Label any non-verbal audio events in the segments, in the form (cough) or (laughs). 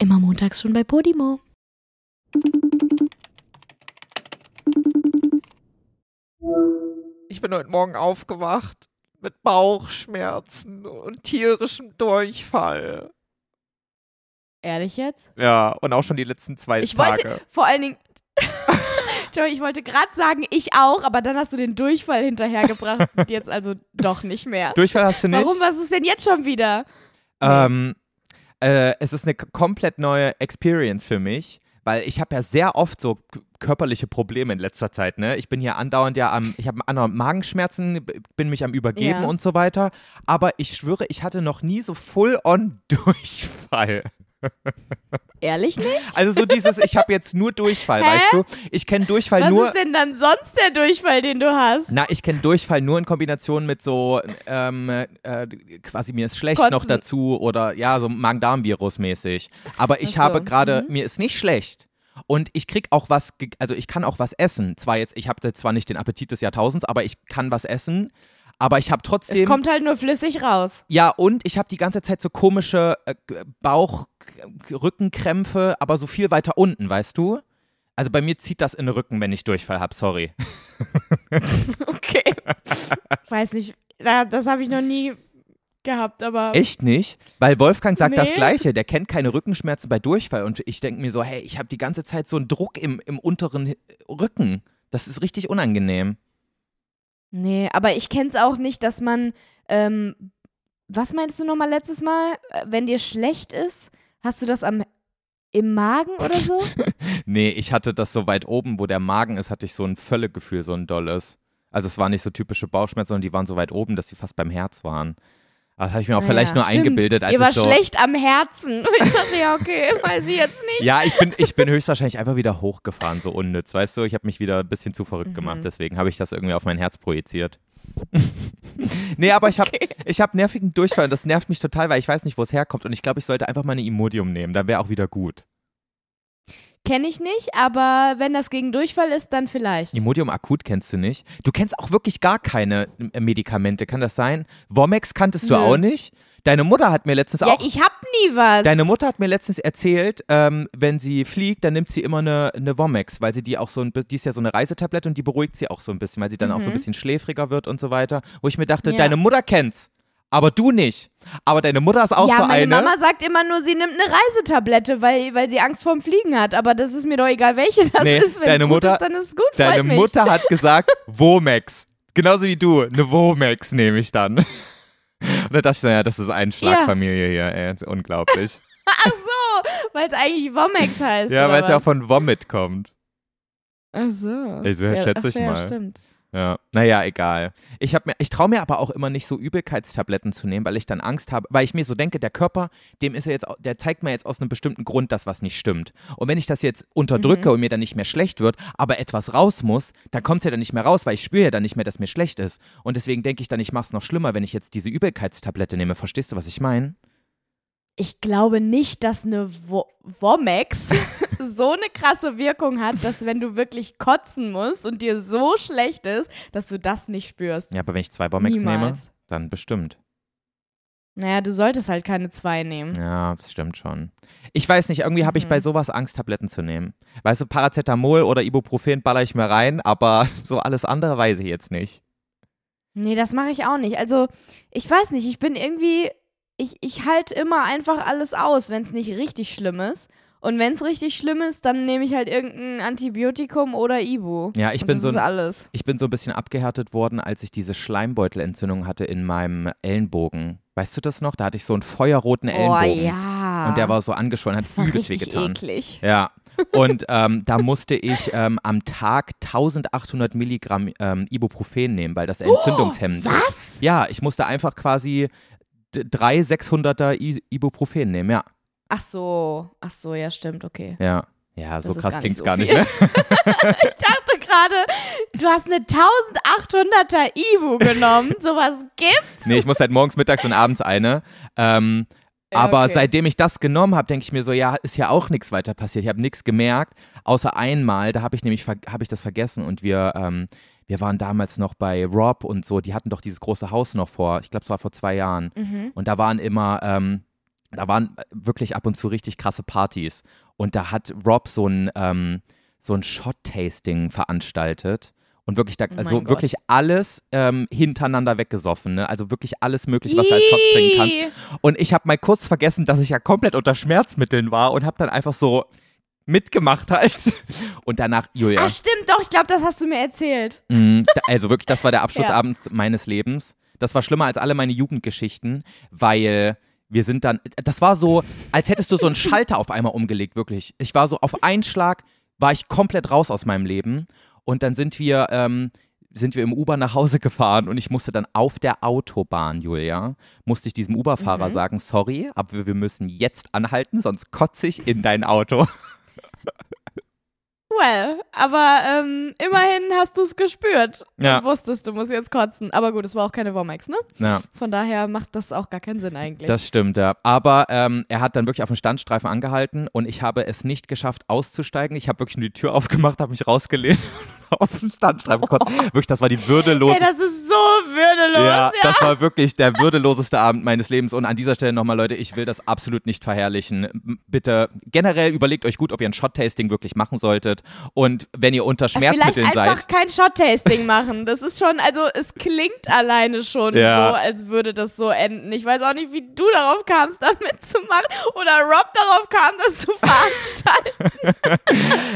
Immer montags schon bei Podimo. Ich bin heute Morgen aufgewacht mit Bauchschmerzen und tierischem Durchfall. Ehrlich jetzt? Ja, und auch schon die letzten zwei Ich Tage. wollte vor allen Dingen. (laughs) Ich wollte gerade sagen, ich auch, aber dann hast du den Durchfall hinterhergebracht. und (laughs) jetzt also doch nicht mehr. Durchfall hast du nicht? Warum? Was ist denn jetzt schon wieder? Ähm, äh, es ist eine komplett neue Experience für mich, weil ich habe ja sehr oft so körperliche Probleme in letzter Zeit. Ne? Ich bin ja andauernd ja am, ich habe andauernd Magenschmerzen, bin mich am Übergeben Ja. und so weiter. Aber ich schwöre, ich hatte noch nie so full-on (laughs) Durchfall. Ehrlich nicht? Also so dieses, ich habe jetzt nur Durchfall, Hä? weißt du? Ich kenne Durchfall Was nur. ist denn dann sonst der Durchfall, den du hast? Na, ich kenne Durchfall nur in Kombination mit so, ähm, äh, quasi mir ist schlecht Kotzen. noch dazu oder ja, so Magen-Darm-Virus mäßig. Aber ich so, habe gerade, mhm. mir ist nicht schlecht. Und ich krieg auch was, also ich kann auch was essen. Zwar jetzt, ich habe zwar nicht den Appetit des Jahrtausends, aber ich kann was essen. Aber ich habe Es trotzdem. kommt halt nur flüssig raus. Ja, und ich habe die ganze Zeit so komische äh, Bauch, Rückenkrämpfe, aber so viel weiter unten, weißt du? Also bei mir zieht das in den Rücken, wenn ich Durchfall habe, sorry. (laughs) Okay. (laughs) Weiß nicht, da- das habe ich noch nie gehabt, aber. Echt nicht? Weil Wolfgang sagt das Nee. Gleiche, der kennt keine Rückenschmerzen bei Durchfall und ich denke mir so, hey, ich habe die ganze Zeit so einen Druck im, im unteren Rücken. Das ist richtig unangenehm. Nee, aber ich kenn's auch nicht, dass man. Ähm, was meinst du nochmal letztes Mal? Äh, Wenn dir schlecht ist, hast du das am im Magen oder so? (laughs) Nee, ich hatte das so weit oben, wo der Magen ist, hatte ich so ein Völlegefühl, so ein dolles. Also es waren nicht so typische Bauchschmerzen, sondern die waren so weit oben, dass sie fast beim Herz waren. Aber Das habe ich mir auch vielleicht nur Naja, stimmt. eingebildet, als Ihr war so. schlecht am Herzen. (laughs) Ich dachte, ja, okay, weiß ich jetzt nicht. Ja, ich bin, ich bin höchstwahrscheinlich einfach wieder hochgefahren, so unnütz. Weißt du, ich habe mich wieder ein bisschen zu verrückt Mhm. gemacht, deswegen habe ich das irgendwie auf mein Herz projiziert. (laughs) nee, aber ich habe Okay. ich hab nervigen Durchfall und das nervt mich total, weil ich weiß nicht, wo es herkommt. Und ich glaube, ich sollte einfach mal eine Imodium nehmen, dann wäre auch wieder gut. Kenne ich nicht, aber wenn das gegen Durchfall ist, dann vielleicht. Imodium akut kennst du nicht. Du kennst auch wirklich gar keine äh, Medikamente, kann das sein? Womex kanntest du Nö. auch nicht? Deine Mutter hat mir letztens Ja, auch. ich hab nie was. Deine Mutter hat mir letztens erzählt, ähm, wenn sie fliegt, dann nimmt sie immer eine, eine Womex, weil sie die auch so ein die ist ja so eine Reisetablette und die beruhigt sie auch so ein bisschen, weil sie dann auch so ein Mhm. bisschen schläfriger wird und so weiter. Wo ich mir dachte, Ja. deine Mutter kennt's, aber du nicht. Aber deine Mutter ist auch ja, so meine eine. Mama sagt immer nur, sie nimmt eine Reisetablette, weil, weil sie Angst vorm Fliegen hat. Aber das ist mir doch egal, welche das Nee, ist. Wenn deine Mutter- ist, dann ist es gut. Deine. Mutter hat gesagt, (laughs) Womex. Genauso wie du, eine Womex nehme ich dann. Und da dachte ich, naja, das ist Einschlagfamilie hier, ey, das ist unglaublich. (laughs) Ach so, weil es eigentlich Womex heißt. ja, weil es ja was? von Vomit kommt. Ach so. Ich- wer schätze ach, ich ja, mal. stimmt. Ja, naja, egal. Ich, hab mir, ich traue mir aber auch immer nicht so Übelkeitstabletten zu nehmen, weil ich dann Angst habe, weil ich mir so denke, der Körper, dem ist er jetzt, der zeigt mir jetzt aus einem bestimmten Grund das, was nicht stimmt. Und wenn ich das jetzt unterdrücke Mhm. und mir dann nicht mehr schlecht wird, aber etwas raus muss, dann kommt es ja dann nicht mehr raus, weil ich spüre ja dann nicht mehr, dass mir schlecht ist. Und deswegen denke ich dann, ich mache es noch schlimmer, wenn ich jetzt diese Übelkeitstablette nehme. Verstehst du, was ich meine? Ich glaube nicht, dass eine Wo Womex (laughs) so eine krasse Wirkung hat, dass wenn du wirklich kotzen musst und dir so schlecht ist, dass du das nicht spürst. Ja, aber wenn ich zwei Bomex nehme, dann bestimmt. Naja, du solltest halt keine zwei nehmen. Ja, das stimmt schon. Ich weiß nicht, irgendwie habe ich Mhm. bei sowas Angst, Tabletten zu nehmen. Weißt du, Paracetamol oder Ibuprofen baller ich mir rein, aber (laughs) so alles andere weiß ich jetzt nicht. Nee, das mache ich auch nicht. Also, ich weiß nicht, ich bin irgendwie, ich, ich halte immer einfach alles aus, wenn es nicht richtig schlimm ist. Und wenn es richtig schlimm ist, dann nehme ich halt irgendein Antibiotikum oder Ibu. Ja, ich bin das so ist ein, alles. ich bin so ein bisschen abgehärtet worden, als ich diese Schleimbeutelentzündung hatte in meinem Ellenbogen. Weißt du das noch? Da hatte ich so einen feuerroten Oh Ellenbogen. ja. Und der war so angeschwollen, hat das war übelst wehgetan. eklig. Ja. (laughs) Und ähm, da musste ich ähm, am Tag 1800 Milligramm ähm, Ibuprofen nehmen, weil das entzündungshemmend ist. Was? Ja, ich musste einfach quasi drei 600er I Ibuprofen nehmen, ja. Ach so, ach so, ja, stimmt, okay. Ja. Ja, so Das ist krass gar nicht so gar nicht, ne? (laughs) (laughs) Ich dachte gerade, du hast eine 1800er Ibu genommen. Sowas gibt's? Nee, ich muss halt morgens, mittags und abends eine. Ähm, aber okay. seitdem ich das genommen habe, denke ich mir so, ja, ist ja auch nichts weiter passiert. Ich habe nichts gemerkt, außer einmal, da habe ich nämlich hab ich das vergessen und wir, ähm, wir waren damals noch bei Rob und so, die hatten doch dieses große Haus noch vor, ich glaube, es war vor zwei Jahren. Mhm. Und da waren immer, ähm, da waren wirklich ab und zu richtig krasse Partys. Und da hat Rob so ein, ähm, so ein Shot-Tasting veranstaltet. Und wirklich, da, Oh also mein wirklich alles ähm, hintereinander weggesoffen. Ne? Also wirklich alles Mögliche, was du als Shots trinken kannst. Und ich habe mal kurz vergessen, dass ich ja komplett unter Schmerzmitteln war und habe dann einfach so mitgemacht halt. (laughs) Und danach, Julia. Ach stimmt, doch, ich glaube, das hast du mir erzählt. Mm, Also wirklich, das war der Abschlussabend (laughs) meines Lebens. Das war schlimmer als alle meine Jugendgeschichten, weil wir sind dann, das war so, als hättest du so einen (laughs) Schalter auf einmal umgelegt, wirklich. Ich war so, auf einen Schlag war ich komplett raus aus meinem Leben und dann sind wir, ähm, sind wir im Uber nach Hause gefahren und ich musste dann auf der Autobahn, Julia, musste ich diesem Uberfahrer Mhm. sagen, sorry, aber wir müssen jetzt anhalten, sonst kotze ich in dein Auto. Well, aber ähm, immerhin hast du es gespürt. Ja. Und wusstest, du musst jetzt kotzen. Aber gut, es war auch keine Womax, ne? Ja. Von daher macht das auch gar keinen Sinn eigentlich. Das stimmt, ja. Aber ähm, er hat dann wirklich auf dem Standstreifen angehalten und ich habe es nicht geschafft, auszusteigen. Ich habe wirklich nur die Tür aufgemacht, habe mich rausgelehnt (laughs) auf dem Standstreifen gekotzt. Wirklich, das war die Ey, würdeloseste. das ist so würdelos, ja, ja. das war wirklich der würdeloseste Abend meines Lebens. Und an dieser Stelle nochmal, Leute, ich will das absolut nicht verherrlichen. Bitte generell überlegt euch gut, ob ihr ein Shot-Tasting wirklich machen solltet. Und wenn ihr unter Vielleicht Schmerzmitteln einfach seid. kein Shot-Tasting machen. Das ist schon, also es klingt alleine schon Ja. so, als würde das so enden. Ich weiß auch nicht, wie du darauf kamst, (laughs) damit zu machen. Oder Rob darauf kam, das zu veranstalten.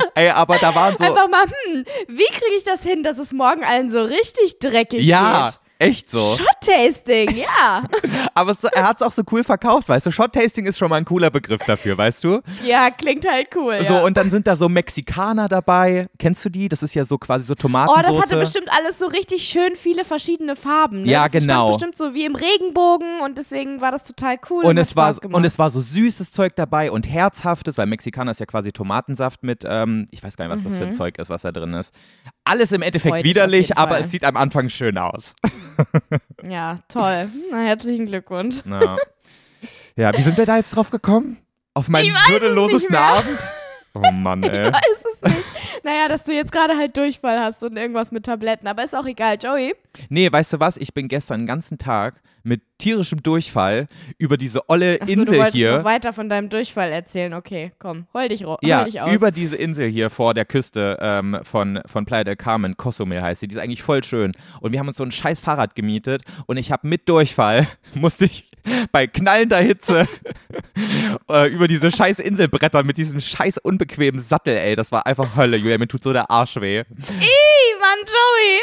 (laughs) Ey, aber da waren so. Einfach mal, hm, wie kriege ich das hin, dass es morgen allen so richtig dreckig ja, geht? Echt so. Shot-Tasting, ja. (laughs) Aber es, er hat es auch so cool verkauft, weißt du? Shot-Tasting ist schon mal ein cooler Begriff dafür, weißt du? ja, klingt halt cool. So, ja. und dann sind da so Mexikaner dabei. Kennst du die? Das ist ja so quasi so Oh, Tomatensoße. das hatte bestimmt alles so richtig schön viele verschiedene Farben. Ne? Ja, das genau. bestimmt so wie im Regenbogen und deswegen war das total cool. und hat es, war, und es war so süßes Zeug dabei und herzhaftes, weil Mexikaner ist ja quasi Tomatensaft mit, ähm, ich weiß gar nicht, was das für ein Zeug ist, was da drin ist. Alles im Endeffekt Freudig widerlich, aber es sieht am Anfang schön aus. (laughs) Ja, toll. Na, herzlichen Glückwunsch. Ja. ja, wie sind wir da jetzt drauf gekommen? Auf meinen Ich würdelosesten. Abend? Oh Mann, (laughs) ey. Weiß es nicht. Naja, dass du jetzt gerade halt Durchfall hast und irgendwas mit Tabletten, aber ist auch egal. Joey, Nee, weißt du was? Ich bin gestern den ganzen Tag mit tierischem Durchfall über diese olle Achso, du Insel wolltest hier. noch weiter von deinem Durchfall erzählen. Okay, komm, hol dich, ro- Ja, hol dich aus. über diese Insel hier vor der Küste ähm, von, von Playa del Carmen, Cozumel heißt sie, die ist eigentlich voll schön. Und wir haben uns so ein scheiß Fahrrad gemietet und ich habe mit Durchfall, (laughs) musste ich bei knallender Hitze (laughs) äh, über diese scheiß Insel brettern mit diesem scheiß unbequemen Sattel, ey. Das war einfach Hölle, Julia, mir tut so der Arsch weh. Ih, Mann, Joey.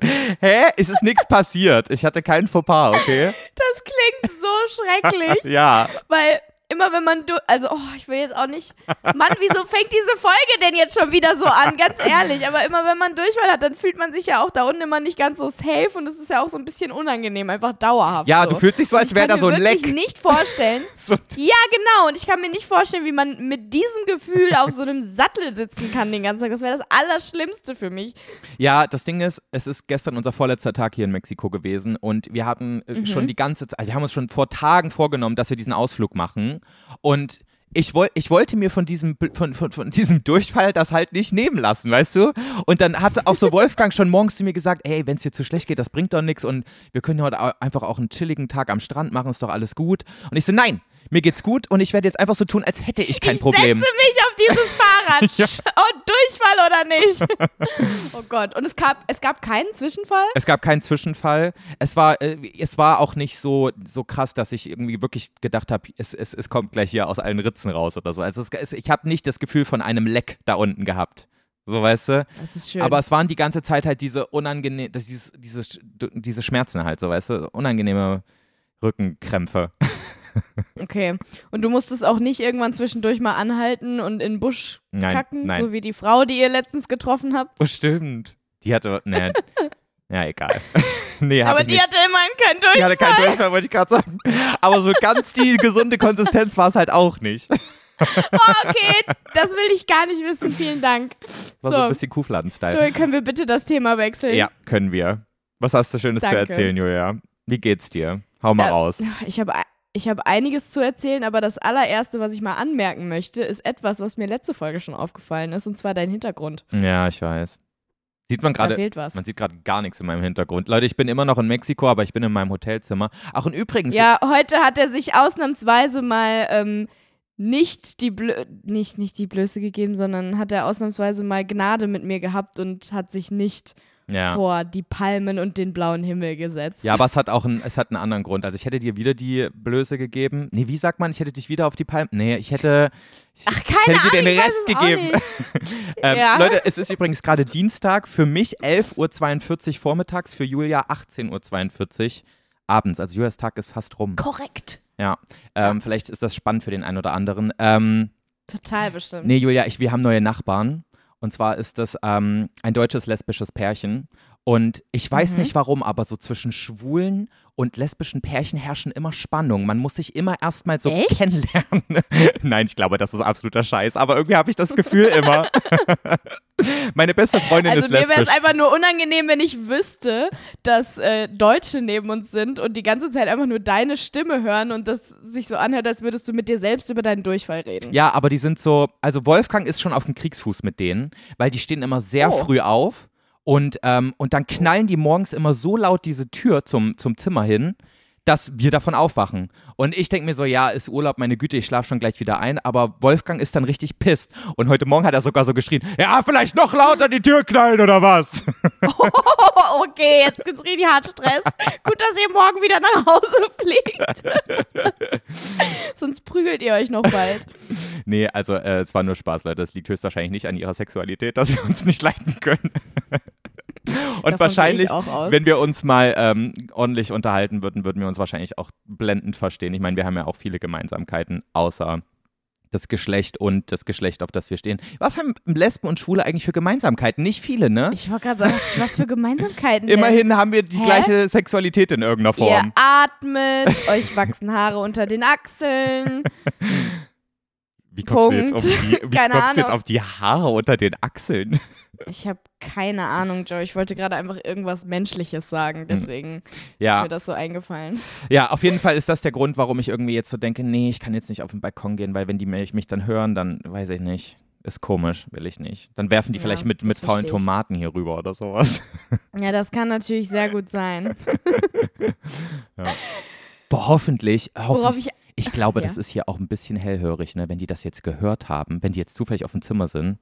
(laughs) Hä? Es ist nichts passiert. Ich hatte keinen Fauxpas, okay? Das klingt so schrecklich, (laughs) Ja. weil immer wenn man, also, oh, ich will jetzt auch nicht, Mann, wieso fängt diese Folge denn jetzt schon wieder so an? Ganz ehrlich, aber immer wenn man Durchfall hat, dann fühlt man sich ja auch da unten immer nicht ganz so safe und es ist ja auch so ein bisschen unangenehm, einfach dauerhaft Ja, so. du fühlst dich so, als Ich wäre kann da so mir ein Leck. nicht vorstellen. (laughs) So, Ja, genau. Und ich kann mir nicht vorstellen, wie man mit diesem Gefühl auf so einem Sattel sitzen kann den ganzen Tag. Das wäre das Allerschlimmste für mich. Ja, das Ding ist, es ist gestern unser vorletzter Tag hier in Mexiko gewesen und wir hatten äh, Mhm. schon die ganze Zeit, also wir haben uns schon vor Tagen vorgenommen, dass wir diesen Ausflug machen und ich, woll, ich wollte mir von diesem, von, von, von diesem Durchfall das halt nicht nehmen lassen, weißt du? Und dann hatte auch so Wolfgang schon morgens zu mir gesagt, ey, wenn es dir zu schlecht geht, das bringt doch nichts und wir können heute einfach auch einen chilligen Tag am Strand machen, ist doch alles gut. Und ich so, nein, mir geht's gut und ich werde jetzt einfach so tun, als hätte ich kein ich Problem. setze mich auf dieses Fahrrad. (laughs) Ja. Oh, Durchfall oder nicht? (laughs) oh Gott. Und es gab, es gab keinen Zwischenfall? Es gab keinen Zwischenfall. Es war, äh, es war auch nicht so, so krass, dass ich irgendwie wirklich gedacht habe, es, es, es kommt gleich hier aus allen Ritzen raus oder so. Also es, es, ich habe nicht das Gefühl von einem Leck da unten gehabt. So, weißt du? Das ist schön. Aber es waren die ganze Zeit halt diese unangenehm, das, dieses, diese, diese Schmerzen halt, so, weißt du? Unangenehme Rückenkrämpfe. Okay. Und du musstest auch nicht irgendwann zwischendurch mal anhalten und in den Busch Nein, kacken, nein. so wie die Frau, die ihr letztens getroffen habt. Oh, stimmt. Die hatte, ne, (laughs) ja, egal. (laughs) nee, Aber die nicht. hatte immerhin keinen Die Durchfall. hatte keinen Durchfall, wollte ich gerade sagen. Aber so ganz die gesunde Konsistenz war es halt auch nicht. (laughs) Oh, okay, das will ich gar nicht wissen. Vielen Dank. War so, So. ein bisschen Kuhfladen-Style. Joey, können wir bitte das Thema wechseln? Ja, können wir. Was hast du Schönes Danke. zu erzählen, Julia? Wie geht's dir? Hau mal Ja. raus. Ich habe ich habe einiges zu erzählen, aber das allererste, was ich mal anmerken möchte, ist etwas, was mir letzte Folge schon aufgefallen ist, und zwar dein Hintergrund. Ja, ich weiß. Sieht man gerade, man sieht gerade gar nichts in meinem Hintergrund. Leute, ich bin immer noch in Mexiko, aber ich bin in meinem Hotelzimmer. Ach, und übrigens, Ja, heute hat er sich ausnahmsweise mal ähm, nicht die Blö nicht, nicht die Blöße gegeben, sondern hat er ausnahmsweise mal Gnade mit mir gehabt und hat sich nicht ja. vor die Palmen und den blauen Himmel gesetzt. Ja, aber es hat auch einen, es hat einen anderen Grund. Also ich hätte dir wieder die Blöße gegeben. Nee, wie sagt man, ich hätte dich wieder auf die Palme. Nee, ich hätte, Ach, keine hätte dir den ich Rest gegeben. (laughs) ähm, Ja. Leute, es ist übrigens gerade Dienstag. Für mich 11.42 Uhr vormittags, für Julia 18.42 Uhr abends. Also Julias Tag ist fast rum. Korrekt. Ja, ähm, vielleicht ist das spannend für den einen oder anderen. Ähm, Total bestimmt. Nee, Julia, ich, wir haben neue Nachbarn. Und zwar ist das ähm, ein deutsches lesbisches Pärchen. Und ich weiß Mhm. nicht warum, aber so zwischen schwulen und lesbischen Pärchen herrschen immer Spannungen. Man muss sich immer erstmal so Echt? kennenlernen. (laughs) Nein, ich glaube, das ist absoluter Scheiß. Aber irgendwie habe ich das Gefühl immer. (laughs) Meine beste Freundin Also ist mir wäre es lesbisch. einfach nur unangenehm, wenn ich wüsste, dass äh, Deutsche neben uns sind und die ganze Zeit einfach nur deine Stimme hören und das sich so anhört, als würdest du mit dir selbst über deinen Durchfall reden. Ja, aber die sind so, also Wolfgang ist schon auf dem Kriegsfuß mit denen, weil die stehen immer sehr Oh. früh auf und, ähm, und dann knallen die morgens immer so laut diese Tür zum, zum Zimmer hin, dass wir davon aufwachen. Und ich denke mir so, ja, ist Urlaub, meine Güte, ich schlafe schon gleich wieder ein, aber Wolfgang ist dann richtig pisst. Und heute Morgen hat er sogar so geschrien, ja, vielleicht noch lauter die Tür knallen oder was? (laughs) Oh, okay, jetzt gibt's richtig hart Stress. Gut, dass ihr morgen wieder nach Hause (laughs) fliegt. (laughs) Sonst prügelt ihr euch noch bald. nee, also äh, es war nur Spaß, Leute. Das liegt höchstwahrscheinlich nicht an ihrer Sexualität, dass wir uns nicht leiten können. (laughs) Und Davon wahrscheinlich, wenn wir uns mal ähm, ordentlich unterhalten würden, würden wir uns wahrscheinlich auch blendend verstehen. Ich meine, wir haben ja auch viele Gemeinsamkeiten, außer das Geschlecht und das Geschlecht, auf das wir stehen. Was haben Lesben und Schwule eigentlich für Gemeinsamkeiten? Nicht viele, ne? Ich wollte gerade sagen, was, was für Gemeinsamkeiten. (laughs) denn? Immerhin haben wir die Hä? gleiche Sexualität in irgendeiner Ihr Form. atmet, euch wachsen Haare unter den Achseln. Wie kommst du jetzt auf Punkt. die, wie (laughs) Keine kommst du jetzt Ahnung. auf die Haare unter den Achseln? Ich habe keine Ahnung, Joe. Ich wollte gerade einfach irgendwas Menschliches sagen, deswegen ist Ja, mir das so eingefallen. Ja, auf jeden Fall ist das der Grund, warum ich irgendwie jetzt so denke, nee, ich kann jetzt nicht auf den Balkon gehen, weil wenn die mich dann hören, dann weiß ich nicht. Ist komisch, will ich nicht. Dann werfen die Ja, vielleicht mit, mit faulen. Tomaten hier rüber oder sowas. (laughs) Ja, das kann natürlich sehr gut sein. (laughs) Boah, hoffentlich. Worauf hoffentlich ich. ich glaube, Ja. das ist hier auch ein bisschen hellhörig, ne? Wenn die das jetzt gehört haben, wenn die jetzt zufällig auf dem Zimmer sind.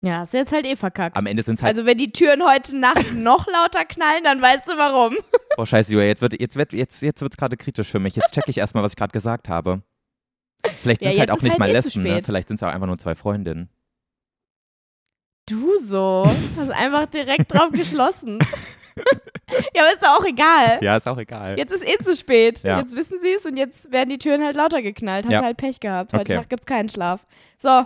Ja, hast du jetzt halt eh verkackt. Am Ende sind es halt, Also, wenn die Türen heute Nacht noch lauter knallen, dann weißt du warum. (laughs) oh scheiße, Julia, jetzt wird jetzt wird jetzt, jetzt wird's gerade kritisch für mich. Jetzt checke ich erstmal, was ich gerade gesagt habe. Vielleicht Ja, sind es halt jetzt auch ist nicht halt mal eh Lesben, ne? Vielleicht sind es auch einfach nur zwei Freundinnen. Du so. Hast einfach direkt drauf geschlossen. (laughs) ja, aber ist doch auch egal. Ja, ist auch egal. Jetzt ist eh zu spät. Ja. Jetzt wissen sie es und jetzt werden die Türen halt lauter geknallt. Hast Ja. halt Pech gehabt. Heute Okay. Nacht gibt's keinen Schlaf. So,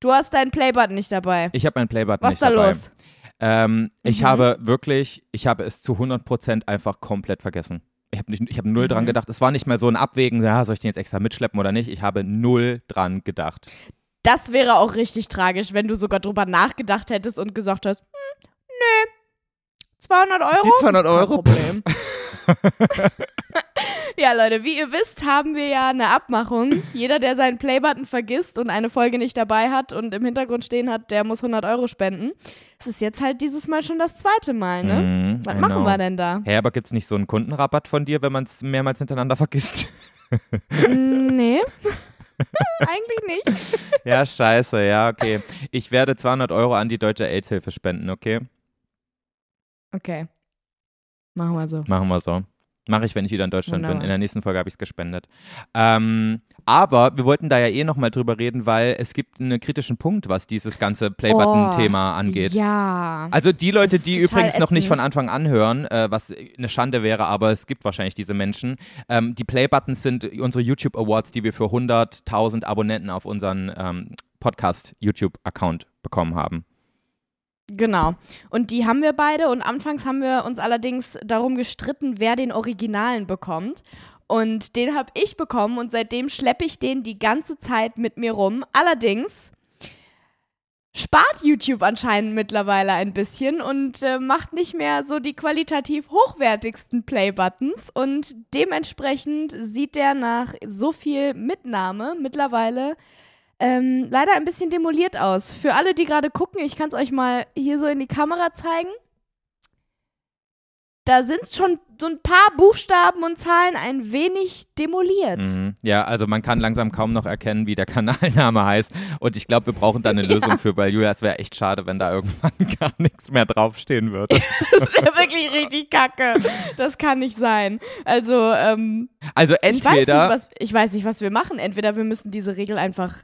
du hast deinen Playbutton nicht dabei. Ich habe meinen Playbutton Was nicht da dabei. los? Ähm, Ich Mhm. habe wirklich, ich habe es zu 100% einfach komplett vergessen. Ich habe hab null Mhm. dran gedacht. Es war nicht mal so ein Abwägen, ja, soll ich den jetzt extra mitschleppen oder nicht. Ich habe null dran gedacht. Das wäre auch richtig tragisch, wenn du sogar drüber nachgedacht hättest und gesagt hast, hm, nö, 200 Euro? Die 200 Euro? Kein Problem. (laughs) (laughs) ja, Leute, wie ihr wisst, haben wir ja eine Abmachung. Jeder, der seinen Playbutton vergisst und eine Folge nicht dabei hat und im Hintergrund stehen hat, der muss 100 Euro spenden. Es ist jetzt halt dieses Mal schon das zweite Mal, ne? Mhm, Was I machen know. wir denn da? Hä, aber gibt es nicht so einen Kundenrabatt von dir, wenn man es mehrmals hintereinander vergisst? Mm, nee. (laughs) (laughs) Eigentlich nicht. ja, scheiße, ja, okay. Ich werde 200 Euro an die Deutsche AIDS-Hilfe spenden, okay? Okay. Machen wir so. Machen wir so. Mache ich, wenn ich wieder in Deutschland bin. Wunderbar. In der nächsten Folge habe ich es gespendet. Ähm, aber wir wollten da ja eh nochmal drüber reden, weil es gibt einen kritischen Punkt, was dieses ganze Playbutton-Thema angeht. Oh, Ja. Also die Leute, die übrigens noch nicht von ätzend. Anfang an hören, äh, was eine Schande wäre, aber es gibt wahrscheinlich diese Menschen. Ähm, die Playbuttons sind unsere YouTube Awards, die wir für 100.000 Abonnenten auf unseren ähm, Podcast YouTube-Account bekommen haben. Genau. Und die haben wir beide und anfangs haben wir uns allerdings darum gestritten, wer den Originalen bekommt. Und den habe ich bekommen und seitdem schleppe ich den die ganze Zeit mit mir rum. Allerdings spart YouTube anscheinend mittlerweile ein bisschen und äh, macht nicht mehr so die qualitativ hochwertigsten Play-Buttons und dementsprechend sieht der nach so viel Mitnahme mittlerweile ähm, leider ein bisschen demoliert aus. Für alle, die gerade gucken, ich kann es euch mal hier so in die Kamera zeigen. Da sind schon so ein paar Buchstaben und Zahlen ein wenig demoliert. Mhm. Ja, also man kann langsam kaum noch erkennen, wie der Kanalname heißt. Und ich glaube, wir brauchen da eine (laughs) Ja. Lösung für, weil Julia, es wäre echt schade, wenn da irgendwann (laughs) gar nichts mehr draufstehen würde. (laughs) Das wäre wirklich richtig kacke. Das kann nicht sein. Also, ähm, Also ich, weiß nicht, entweder, was, ich weiß nicht, was wir machen. Entweder wir müssen diese Regel einfach.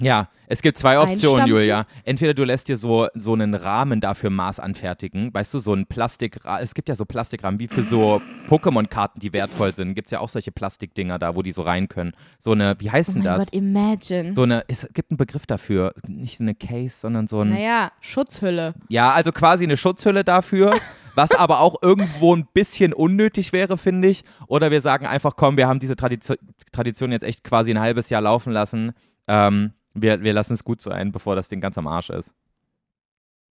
Ja, es gibt zwei Optionen? Julia. Entweder du lässt dir so, so einen Rahmen dafür Maß anfertigen. Weißt du, so ein Plastikrahmen. Es gibt ja so Plastikrahmen, wie für so Pokémon-Karten, die wertvoll sind. Gibt es ja auch solche Plastikdinger da, wo die so rein können. So eine, wie heißt Oh denn das? Gott, imagine. So eine, es gibt einen Begriff dafür. Nicht so eine Case, sondern so ein. naja, Schutzhülle. Ja, also quasi eine Schutzhülle dafür, (laughs) was aber auch irgendwo ein bisschen unnötig wäre, finde ich. Oder wir sagen einfach, komm, wir haben diese Tradition, Tradition jetzt echt quasi ein halbes Jahr laufen lassen. Ähm, wir, wir lassen es gut sein, bevor das Ding ganz am Arsch ist.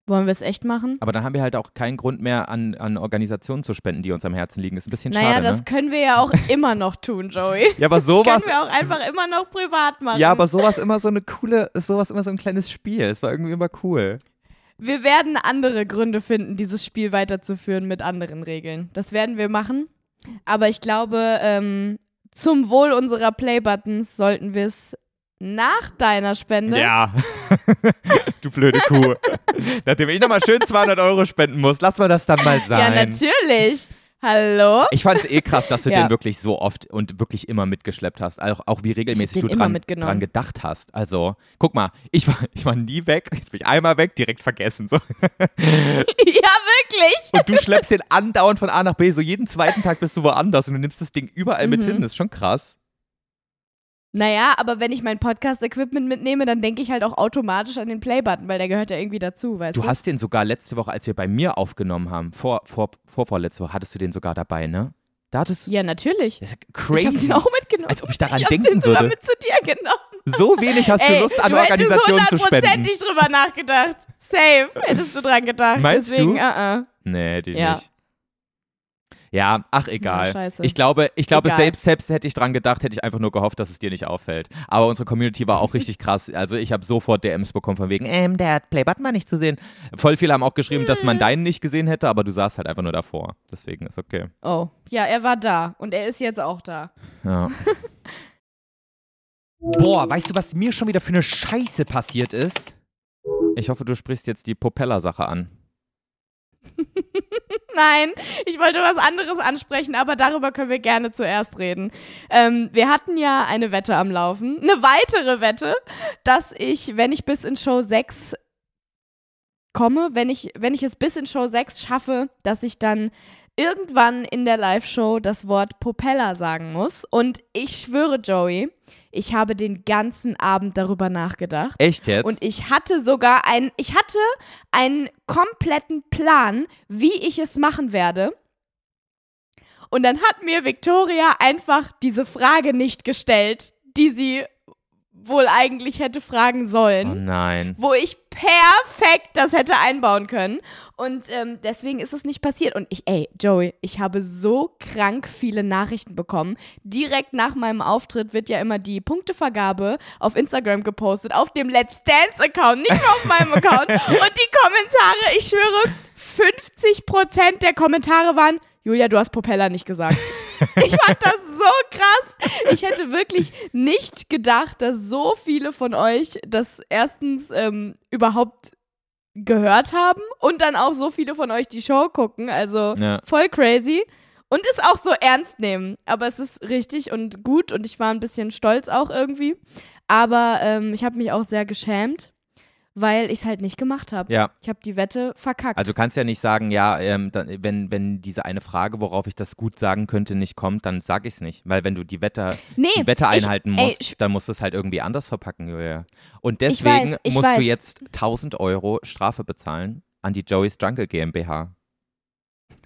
Wollen wir es echt machen? Aber dann haben wir halt auch keinen Grund mehr, an, an Organisationen zu spenden, die uns am Herzen liegen. Ist ein bisschen Naja, schade, das ne? können wir ja auch (laughs) immer noch tun, Joey. Ja, aber Das sowas. können wir auch einfach immer noch privat machen. Ja, aber sowas immer so eine coole, ist sowas immer so ein kleines Spiel. Es war irgendwie immer cool. Wir werden andere Gründe finden, dieses Spiel weiterzuführen mit anderen Regeln. Das werden wir machen. Aber ich glaube, ähm, zum Wohl unserer Playbuttons sollten wir es nach deiner Spende. Ja. (laughs) du blöde Kuh. Nachdem ich nochmal schön 200 Euro spenden muss, lass mal das dann mal Ja, sein. natürlich. Hallo? Ich fand es eh krass, dass du Ja. den wirklich so oft und wirklich immer mitgeschleppt hast. Auch, auch wie regelmäßig du dran, dran gedacht hast. Also, guck mal, ich war, ich war nie weg. Jetzt bin ich einmal weg, direkt vergessen. So. (laughs) ja, wirklich. Und du schleppst den andauernd von A nach B. So jeden zweiten Tag bist du woanders und du nimmst das Ding überall mit Mhm. hin. Das ist schon krass. Naja, aber wenn ich mein Podcast-Equipment mitnehme, dann denke ich halt auch automatisch an den Playbutton, weil der gehört ja irgendwie dazu, weißt du? Du hast den sogar letzte Woche, als wir bei mir aufgenommen haben, vor, vor, vor vorletzte Woche, hattest du den sogar dabei, ne? Da hattest du. ja, natürlich. Das ist ja Ich crazy. den auch mitgenommen. Als ob ich daran ich hab denken den sogar würde. mit zu dir genommen. So wenig hast du Ey, Lust, an du Organisationen zu spenden. hundertprozentig drüber nachgedacht. Safe hättest du dran gedacht. Meinst Deswegen, du? Uh -uh. Nee, die Ja. nicht. Ja, ach egal. Ja, ich glaube, ich glaube selbst, selbst hätte ich dran gedacht, hätte ich einfach nur gehofft, dass es dir nicht auffällt. Aber unsere Community war auch richtig krass. Also ich habe sofort DMs bekommen von wegen, ähm, der hat Playbutton mal nicht zu sehen. Voll viele haben auch geschrieben, dass man deinen nicht gesehen hätte, aber du saßt halt einfach nur davor. Deswegen ist okay. Oh, ja, er war da und er ist jetzt auch da. Ja. (laughs) Boah, weißt du, was mir schon wieder für eine Scheiße passiert ist? Ich hoffe, du sprichst jetzt die Propeller-Sache an. (laughs) Nein, ich wollte was anderes ansprechen, aber darüber können wir gerne zuerst reden. Ähm, wir hatten ja eine Wette am Laufen, eine weitere Wette, dass ich, wenn ich bis in Show 6 komme, wenn ich, wenn ich es bis in Show 6 schaffe, dass ich dann irgendwann in der Live-Show das Wort Propeller sagen muss. Und ich schwöre, Joey, ich habe den ganzen Abend darüber nachgedacht. Echt jetzt? Und ich hatte sogar ein, ich hatte einen kompletten Plan, wie ich es machen werde. Und dann hat mir Victoria einfach diese Frage nicht gestellt, die sie wohl eigentlich hätte fragen oh sollen, nein. wo ich perfekt das hätte einbauen können. Und ähm, deswegen ist es nicht passiert. Und ich, ey, Joey, ich habe so krank viele Nachrichten bekommen. Direkt nach meinem Auftritt wird ja immer die Punktevergabe auf Instagram gepostet, auf dem Let's Dance-Account, nicht mehr auf meinem Account. (laughs) Und die Kommentare, ich schwöre, 50% der Kommentare waren, Julia, du hast Propeller nicht gesagt. Ich fand das so krass. Ich hätte wirklich nicht gedacht, dass so viele von euch das erstens ähm, überhaupt gehört haben und dann auch so viele von euch die Show gucken. Also Ja. voll crazy. Und es auch so ernst nehmen. Aber es ist richtig und gut und ich war ein bisschen stolz auch irgendwie. Aber ähm, ich habe mich auch sehr geschämt, weil ich es halt nicht gemacht habe. Ja. Ich habe die Wette verkackt. Also du kannst ja nicht sagen, ja, ähm, dann, wenn, wenn diese eine Frage, worauf ich das gut sagen könnte, nicht kommt, dann sag ich es nicht. Weil wenn du die Wette, nee, die Wette ich- einhalten ey, musst, dann musst du es halt irgendwie anders verpacken, Julia. Und Ich deswegen weiß, ich musst du weiß. jetzt 1000 Euro Strafe bezahlen an die Joey's Jungle GmbH.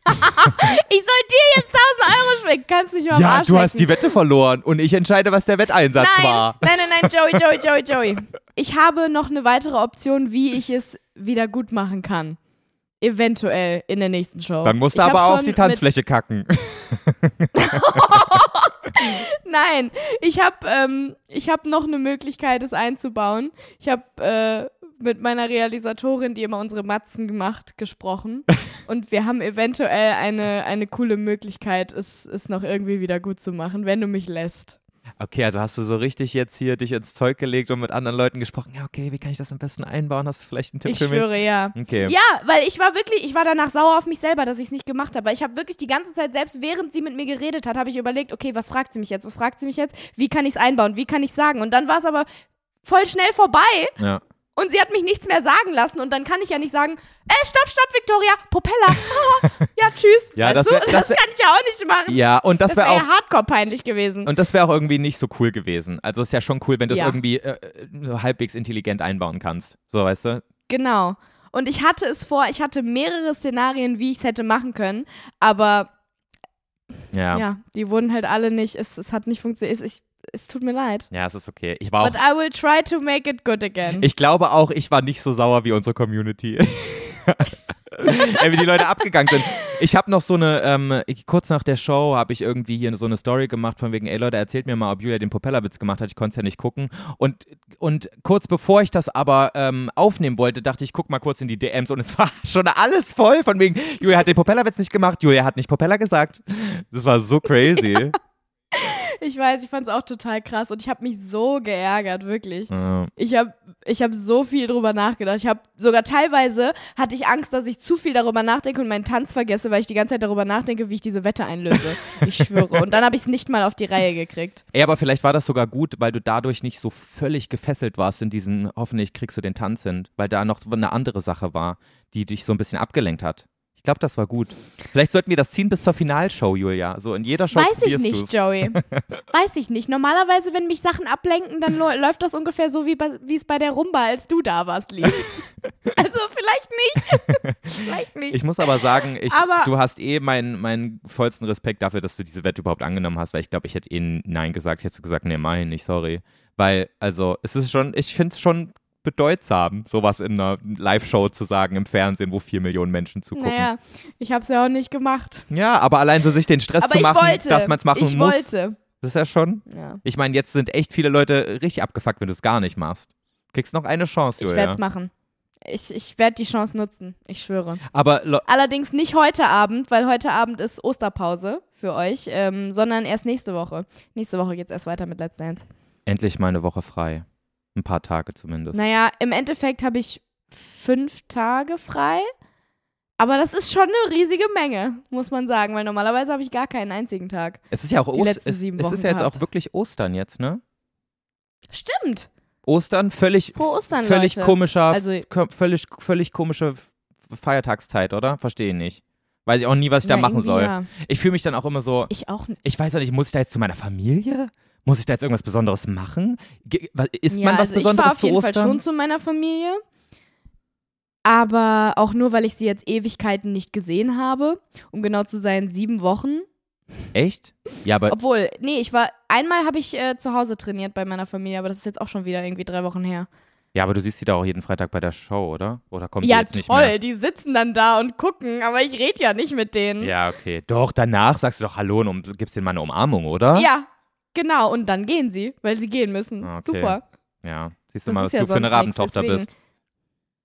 (laughs) Ich soll dir jetzt 1000 Euro schmecken. Kannst du mich mal Ja, du hast die Wette verloren und ich entscheide, was der Wetteinsatz nein, war. Nein, nein, nein, Joey, (laughs) Joey, Joey, Joey. Ich habe noch eine weitere Option, wie ich es wieder gut machen kann. Eventuell in der nächsten Show. Dann musst du Ich aber auf die Tanzfläche kacken. (laughs) Nein, ich habe ähm, ich hab noch eine Möglichkeit, es einzubauen. Ich habe äh, mit meiner Realisatorin, die immer unsere Matzen gemacht, gesprochen. (laughs) Und wir haben eventuell eine, eine coole Möglichkeit, es, es noch irgendwie wieder gut zu machen, wenn du mich lässt. Okay, also hast du so richtig jetzt hier dich ins Zeug gelegt und mit anderen Leuten gesprochen. Ja, okay, wie kann ich das am besten einbauen? Hast du vielleicht einen Tipp Ich für mich? schwöre, ja. Okay. Ja, weil ich war wirklich, ich war danach sauer auf mich selber, dass ich es nicht gemacht habe. Weil ich habe wirklich die ganze Zeit, selbst während sie mit mir geredet hat, habe ich überlegt, okay, was fragt sie mich jetzt? Was fragt sie mich jetzt? Wie kann ich es einbauen? Wie kann ich sagen? Und dann war es aber voll schnell vorbei Ja. Und sie hat mich nichts mehr sagen lassen. Und dann kann ich ja nicht sagen, äh, stopp, stopp, Victoria, Propeller. Ah, (laughs) ja, tschüss. Ja, weißt das wär- das, das wär- kann ich ja auch nicht machen. Ja, und das, das wäre wäre auch. hardcore peinlich gewesen. Und das wäre auch irgendwie nicht so cool gewesen. Also ist ja schon cool, wenn du es Ja. irgendwie äh, äh, halbwegs intelligent einbauen kannst. So, weißt du? Genau. Und ich hatte es vor, ich hatte mehrere Szenarien, wie ich es hätte machen können, aber Ja. ja, die wurden halt alle nicht, es, es hat nicht funktioniert. Ich, es tut mir leid. Ja, es ist okay. Ich war auch But I will try to make it good again. Ich glaube auch, ich war nicht so sauer wie unsere Community. (laughs) Ey, wie die Leute abgegangen sind. Ich habe noch so eine, ähm, ich, kurz nach der Show habe ich irgendwie hier so eine Story gemacht von wegen, ey Leute, erzählt mir mal, ob Julia den Propellerwitz gemacht hat. Ich konnte es ja nicht gucken. Und, und kurz bevor ich das aber ähm, aufnehmen wollte, dachte ich, guck mal kurz in die DMs und es war (laughs) schon alles voll von wegen, Julia hat den Propellerwitz nicht gemacht, Julia hat nicht Propeller gesagt. Das war so crazy. Ich weiß, ich fand es auch total krass und ich habe mich so geärgert, wirklich. Ja. Ich habe ich hab so viel drüber nachgedacht. Ich habe sogar teilweise hatte ich Angst, dass ich zu viel darüber nachdenke und meinen Tanz vergesse, weil ich die ganze Zeit darüber nachdenke, wie ich diese Wette einlöse. Ich schwöre. Und dann habe ich es nicht mal auf die Reihe gekriegt. Ey, aber vielleicht war das sogar gut, weil du dadurch nicht so völlig gefesselt warst in diesen, hoffentlich kriegst du den Tanz hin, weil da noch so eine andere Sache war, die dich so ein bisschen abgelenkt hat. Ich glaube, das war gut. Vielleicht sollten wir das ziehen bis zur Finalshow, Julia. So in jeder Show Weiß ich nicht, du's. Joey. (laughs) Weiß ich nicht. Normalerweise, wenn mich Sachen ablenken, dann läuft das ungefähr so, wie es bei der Rumba, als du da warst, lief. (laughs) Also vielleicht nicht. (laughs) vielleicht nicht. Ich muss aber sagen, ich, Aber- du hast eh meinen, meinen vollsten Respekt dafür, dass du diese Wette überhaupt angenommen hast, weil ich glaube, ich hätte eh Nein gesagt. Ich hätte so gesagt, nee, mach ich nicht, sorry. Weil, also, es ist schon, ich finde es schon bedeutsam, sowas in einer Live-Show zu sagen im Fernsehen, wo vier Millionen Menschen zugucken. naja, ich habe es ja auch nicht gemacht. Ja, aber allein so sich den Stress Aber zu ich machen, wollte. dass man es machen ich muss, wollte. das ist ja schon. Ja. Ich meine, jetzt sind echt viele Leute richtig abgefuckt, wenn du es gar nicht machst. Kriegst noch eine Chance, Ich Julia. werde es machen. Ich, ich werde die Chance nutzen. Ich schwöre. Aber Allerdings nicht heute Abend, weil heute Abend ist Osterpause für euch, ähm, sondern erst nächste Woche. Nächste Woche geht es erst weiter mit Let's Dance. endlich mal eine Woche frei. Ein paar Tage zumindest. Naja, im Endeffekt habe ich fünf Tage frei. Aber das ist schon eine riesige Menge, muss man sagen, weil normalerweise habe ich gar keinen einzigen Tag. Es ist ja auch die Ost letzten es, es ist ja jetzt gehabt. auch wirklich Ostern jetzt, ne? Stimmt. Ostern, völlig, Ostern, völlig Leute. komischer, Also- völlig, völlig komische Feiertagszeit, oder? Verstehe ich nicht. Weiß ich auch nie, was ich da Ja, machen irgendwie soll. Ja. Ich fühle mich dann auch immer so, Ich auch nicht. ich weiß auch nicht, muss ich da jetzt zu meiner Familie? Muss ich da jetzt irgendwas Besonderes machen? Isst ja, man was also ich Besonderes fahre auf zu jeden Ostern? Fall schon zu meiner Familie. Aber auch nur, weil ich sie jetzt Ewigkeiten nicht gesehen habe. Um genau zu sein, sieben Wochen. Echt? Ja, aber Obwohl, nee, ich war, einmal habe ich äh, zu Hause trainiert bei meiner Familie, aber das ist jetzt auch schon wieder irgendwie drei Wochen her. Ja, aber du siehst sie da auch jeden Freitag bei der Show, oder? Oder kommt ja, jetzt nicht toll, mehr? die sitzen dann da und gucken, aber ich rede ja nicht mit denen. Ja, okay. Doch, danach sagst du doch Hallo und um, gibst denen mal eine Umarmung, oder? Ja, genau, und dann gehen sie, weil sie gehen müssen. Ah, okay. Super. Ja. Siehst du Das mal, was ja du für eine Rabentochter bist.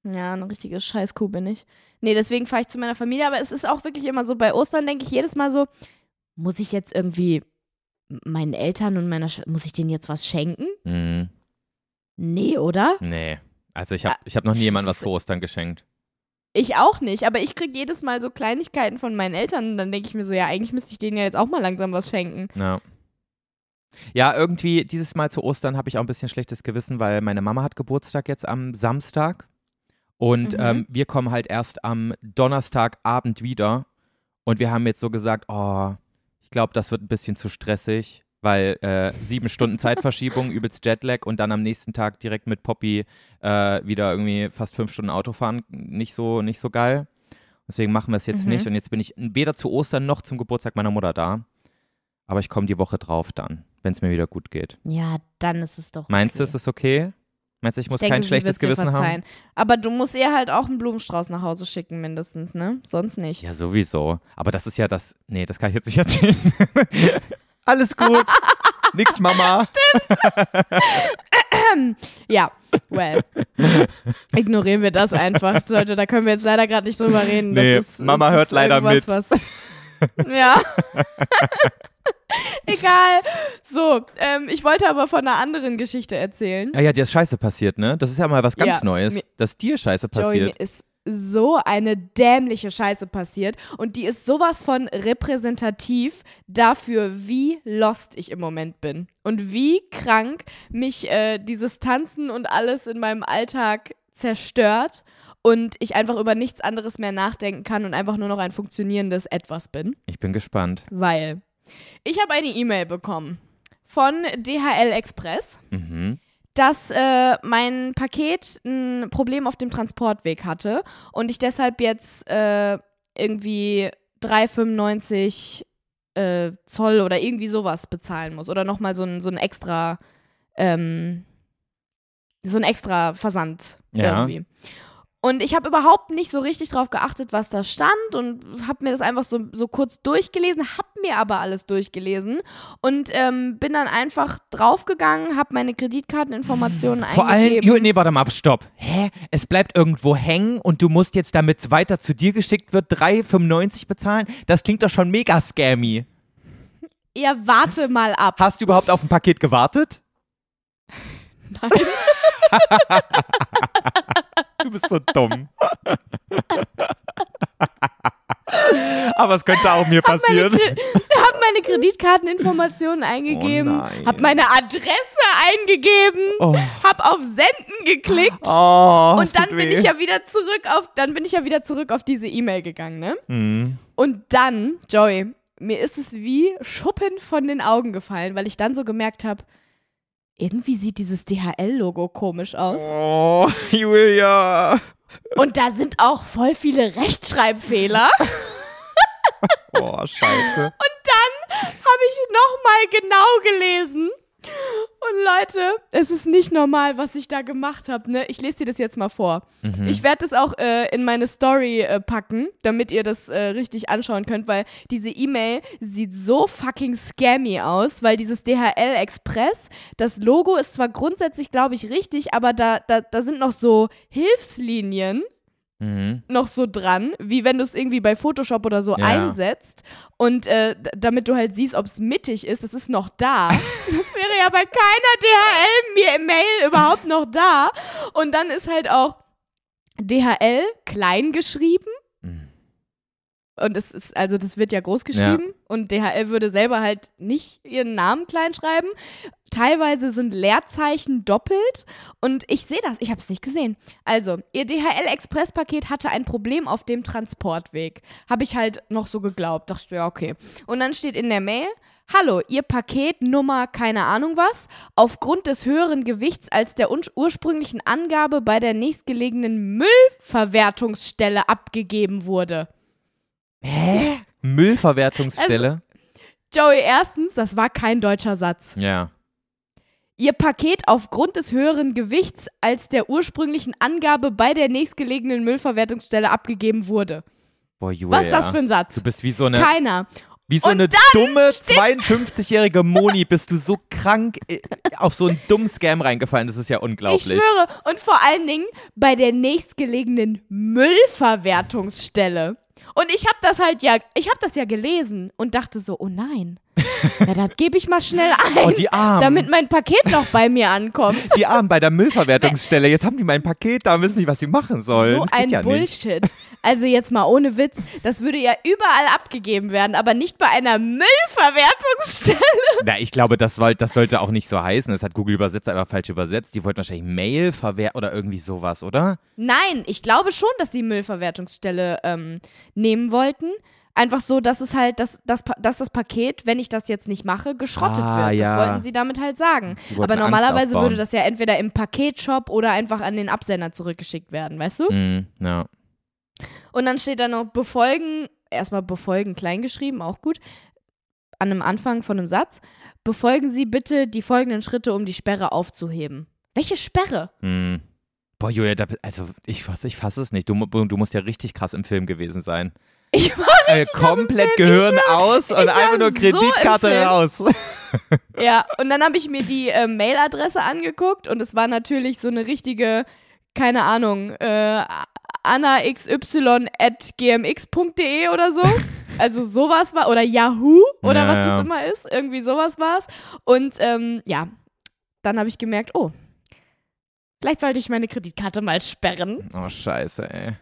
Ja, eine richtige Scheißkuh bin ich. Nee, deswegen fahre ich zu meiner Familie, aber es ist auch wirklich immer so, bei Ostern denke ich jedes Mal so, muss ich jetzt irgendwie meinen Eltern und meiner Sch muss ich denen jetzt was schenken? Mhm. Nee, oder? Nee. Also ich habe ich hab noch nie jemandem was zu Ostern geschenkt. Ich auch nicht, aber ich kriege jedes Mal so Kleinigkeiten von meinen Eltern und dann denke ich mir so, ja, eigentlich müsste ich denen ja jetzt auch mal langsam was schenken. Ja. Ja, irgendwie dieses Mal zu Ostern habe ich auch ein bisschen schlechtes Gewissen, weil meine Mama hat Geburtstag jetzt am Samstag und Mhm. ähm, wir kommen halt erst am Donnerstagabend wieder und wir haben jetzt so gesagt, oh, ich glaube, das wird ein bisschen zu stressig, weil äh, sieben Stunden (laughs) Zeitverschiebung, übelst Jetlag und dann am nächsten Tag direkt mit Poppy äh, wieder irgendwie fast fünf Stunden Autofahren, nicht so, nicht so geil. Deswegen machen wir es jetzt Mhm. nicht und jetzt bin ich weder zu Ostern noch zum Geburtstag meiner Mutter da. Aber ich komme die Woche drauf dann, wenn es mir wieder gut geht. Ja, dann ist es doch. Meinst du, okay. ist es okay? Meinst du, ich muss denke, kein schlechtes Gewissen haben? Aber du musst ihr halt auch einen Blumenstrauß nach Hause schicken, mindestens, ne? Sonst nicht. Ja, sowieso. Aber das ist ja das. Nee, das kann ich jetzt nicht erzählen. (laughs) Alles gut. (laughs) Nix, Mama. (clears throat) Ja, well. Ignorieren wir das einfach. (laughs) Leute, da können wir jetzt leider gerade nicht drüber reden. Das Nee, ist, Mama hört leider irgendwas, Was, ja. (laughs) Egal. So, ähm, ich wollte aber von einer anderen Geschichte erzählen. Ja, ja, dir ist Scheiße passiert, ne? Das ist ja mal was ganz Ja, Neues, dass dir Scheiße Joey, passiert. mir ist so eine dämliche Scheiße passiert und die ist sowas von repräsentativ dafür, wie lost ich im Moment bin und wie krank mich äh, dieses Tanzen und alles in meinem Alltag zerstört und ich einfach über nichts anderes mehr nachdenken kann und einfach nur noch ein funktionierendes Etwas bin, Ich bin gespannt. weil ich habe eine E-Mail bekommen von DHL Express Mhm. dass äh, mein Paket ein Problem auf dem Transportweg hatte und ich deshalb jetzt äh, irgendwie 3,95 äh, Zoll oder irgendwie sowas bezahlen muss oder nochmal so ein, so ein extra ähm, so ein extra Versand Ja. irgendwie. Und ich habe überhaupt nicht so richtig drauf geachtet, was da stand und habe mir das einfach so, so kurz durchgelesen, habe mir aber alles durchgelesen und ähm, bin dann einfach draufgegangen, habe meine Kreditkarteninformationen Vor allem, eingegeben. Jo, nee, warte mal, stopp. Hä? Es bleibt irgendwo hängen und du musst jetzt, damit es weiter zu dir geschickt wird, 3,95 bezahlen? Das klingt doch schon mega scammy. ja, warte mal ab. Hast du überhaupt auf ein Paket gewartet? (laughs) Nein. Du bist so dumm. Aber es könnte auch mir passieren. (laughs) habe meine Kreditkarteninformationen eingegeben, Oh habe meine Adresse eingegeben, Oh. habe auf Senden geklickt. Oh, und dann bin ich ja wieder zurück auf, dann bin ich ja wieder zurück auf diese E-Mail gegangen, ne? Hm. Und dann, Joey, mir ist es wie Schuppen von den Augen gefallen, weil ich dann so gemerkt habe, irgendwie sieht dieses DHL-Logo komisch aus. Oh, Julia. Und da sind auch voll viele Rechtschreibfehler. (laughs) Oh, scheiße. habe ich nochmal genau gelesen. Und Leute, es ist nicht normal, was ich da gemacht habe. Ne? Ich lese dir das jetzt mal vor. Mhm. Ich werde das auch äh, in meine Story äh, packen, damit ihr das äh, richtig anschauen könnt, weil diese E-Mail sieht so fucking scammy aus, weil dieses DHL Express, das Logo ist zwar grundsätzlich, glaube ich, richtig, aber da, da, da sind noch so Hilfslinien Mhm. noch so dran, wie wenn du es irgendwie bei Photoshop oder so Ja. einsetzt und äh, damit du halt siehst, ob es mittig ist, das ist noch da. (laughs) das wäre ja bei keiner DHL-Mail überhaupt noch da. Und dann ist halt auch DHL klein geschrieben. Und es ist, also das wird ja groß geschrieben und DHL würde selber halt nicht ihren Namen klein schreiben. Teilweise sind Leerzeichen doppelt und ich sehe das, ich habe es nicht gesehen. Also, ihr DHL-Express-Paket hatte ein Problem auf dem Transportweg. Habe ich halt noch so geglaubt. Dachte ja, okay. Und dann steht in der Mail, Hallo, Ihr Paket Nummer keine Ahnung was, aufgrund des höheren Gewichts als der ur- ursprünglichen Angabe bei der nächstgelegenen Müllverwertungsstelle abgegeben wurde. Hä? Müllverwertungsstelle? Joey, erstens, das war kein deutscher Satz. ja. Ihr Paket aufgrund des höheren Gewichts als der ursprünglichen Angabe bei der nächstgelegenen Müllverwertungsstelle abgegeben wurde. Boah, Julia. Was ist das für ein Satz? Du bist wie so eine, Keiner. wie so Und eine dumme 52-jährige Moni. Bist du so krank äh, auf so einen dummen Scam reingefallen? Das ist ja unglaublich. Ich schwöre. Und vor allen Dingen bei der nächstgelegenen Müllverwertungsstelle. Und ich habe das halt ja, ich habe das ja gelesen und dachte so, oh nein. Ja, das gebe ich mal schnell ein, Oh, die Armen. damit mein Paket noch bei mir ankommt. Die Armen bei der Müllverwertungsstelle. Jetzt haben die mein Paket, da wissen nicht, was sie machen sollen. So ein ja nicht. Bullshit. Also jetzt mal ohne Witz, das würde ja überall abgegeben werden, aber nicht bei einer Müllverwertungsstelle. Na, ich glaube, das, soll, das sollte auch nicht so heißen. Das hat Google übersetzt, einfach falsch übersetzt. Die wollten wahrscheinlich Mail verwerten oder irgendwie sowas, oder? Nein, ich glaube schon, dass die Müllverwertungsstelle ähm, nehmen wollten. Einfach so, dass es halt, dass, dass, dass das Paket, wenn ich das jetzt nicht mache, geschrottet Ah, wird. Das ja. wollten sie damit halt sagen. Aber normalerweise würde das ja entweder im Paketshop oder einfach an den Absender zurückgeschickt werden, weißt du? Mhm, ja. Und dann steht da noch befolgen, erstmal befolgen kleingeschrieben, auch gut, an einem Anfang von einem Satz. Befolgen Sie bitte die folgenden Schritte, um die Sperre aufzuheben. Welche Sperre? Mhm. Boah, Julia, da, also ich fasse ich fass es nicht. Du, du musst ja richtig krass im Film gewesen sein. Ich war Äh, komplett Gehirn aus und einfach nur so Kreditkarte Film. raus. (laughs) Ja, und dann habe ich mir die äh, Mailadresse angeguckt und es war natürlich so eine richtige, keine Ahnung, äh, annaxy.gmx.de oder so. (laughs) Also sowas war, oder Yahoo oder Ja, was das immer ist. Irgendwie sowas war es. Und ähm, ja, dann habe ich gemerkt, oh, vielleicht sollte ich meine Kreditkarte mal sperren. Oh, scheiße, ey.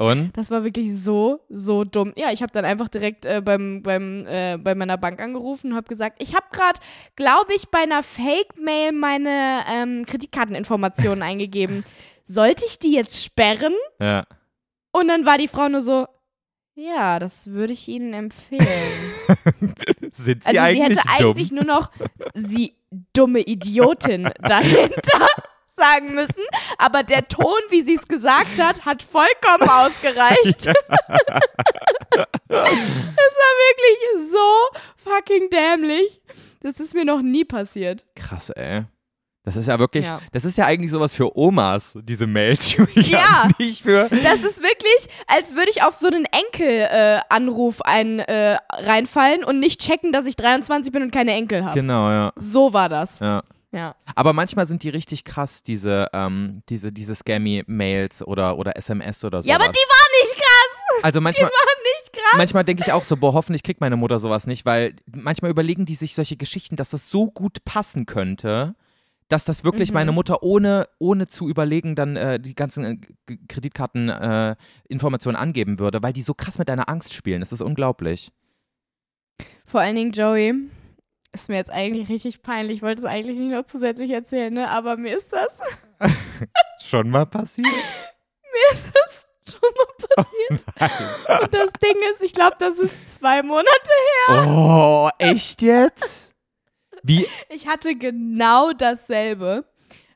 Und? Das war wirklich so, so dumm. Ja, ich habe dann einfach direkt äh, beim, beim, äh, bei meiner Bank angerufen und habe gesagt, ich habe gerade, glaube ich, bei einer Fake-Mail meine ähm, Kreditkarteninformationen (laughs) eingegeben. Sollte ich die jetzt sperren? Ja. Und dann war die Frau nur so, ja, das würde ich Ihnen empfehlen. (laughs) Sind sie Also sie eigentlich hätte dumm? eigentlich nur noch sie dumme Idiotin (laughs) dahinter sagen müssen, aber der Ton, wie sie es gesagt hat, hat vollkommen ausgereicht. (laughs) es war wirklich so fucking dämlich. Das ist mir noch nie passiert. Krass, ey. Das ist ja wirklich, Ja. das ist ja eigentlich sowas für Omas, diese Mails. Ja. Nicht für. Das ist wirklich, als würde ich auf so einen Enkel-Anruf äh, ein, äh, reinfallen und nicht checken, dass ich 23 bin und keine Enkel habe. Genau, ja. So war das. ja. Ja. Aber manchmal sind die richtig krass, diese, ähm, diese, diese Scammy-Mails oder, oder SMS oder so. Ja, aber die war nicht krass. Also manchmal, Nicht krass. manchmal denke ich auch so, boah, hoffentlich kriegt meine Mutter sowas nicht, weil manchmal überlegen die sich solche Geschichten, dass das so gut passen könnte, dass das wirklich Mhm. meine Mutter ohne, ohne zu überlegen dann äh, die ganzen äh, Kreditkarteninformationen äh, angeben würde, weil die so krass mit deiner Angst spielen. Das ist unglaublich. Vor allen Dingen, Joey, ist mir jetzt eigentlich richtig peinlich. Ich wollte es eigentlich nicht noch zusätzlich erzählen, ne? Aber mir ist das, (laughs) Schon mal passiert? (laughs) mir ist das schon mal (laughs) passiert. Und das Ding ist, ich glaube, das ist zwei Monate her. Oh, echt jetzt? Wie? Ich hatte genau dasselbe.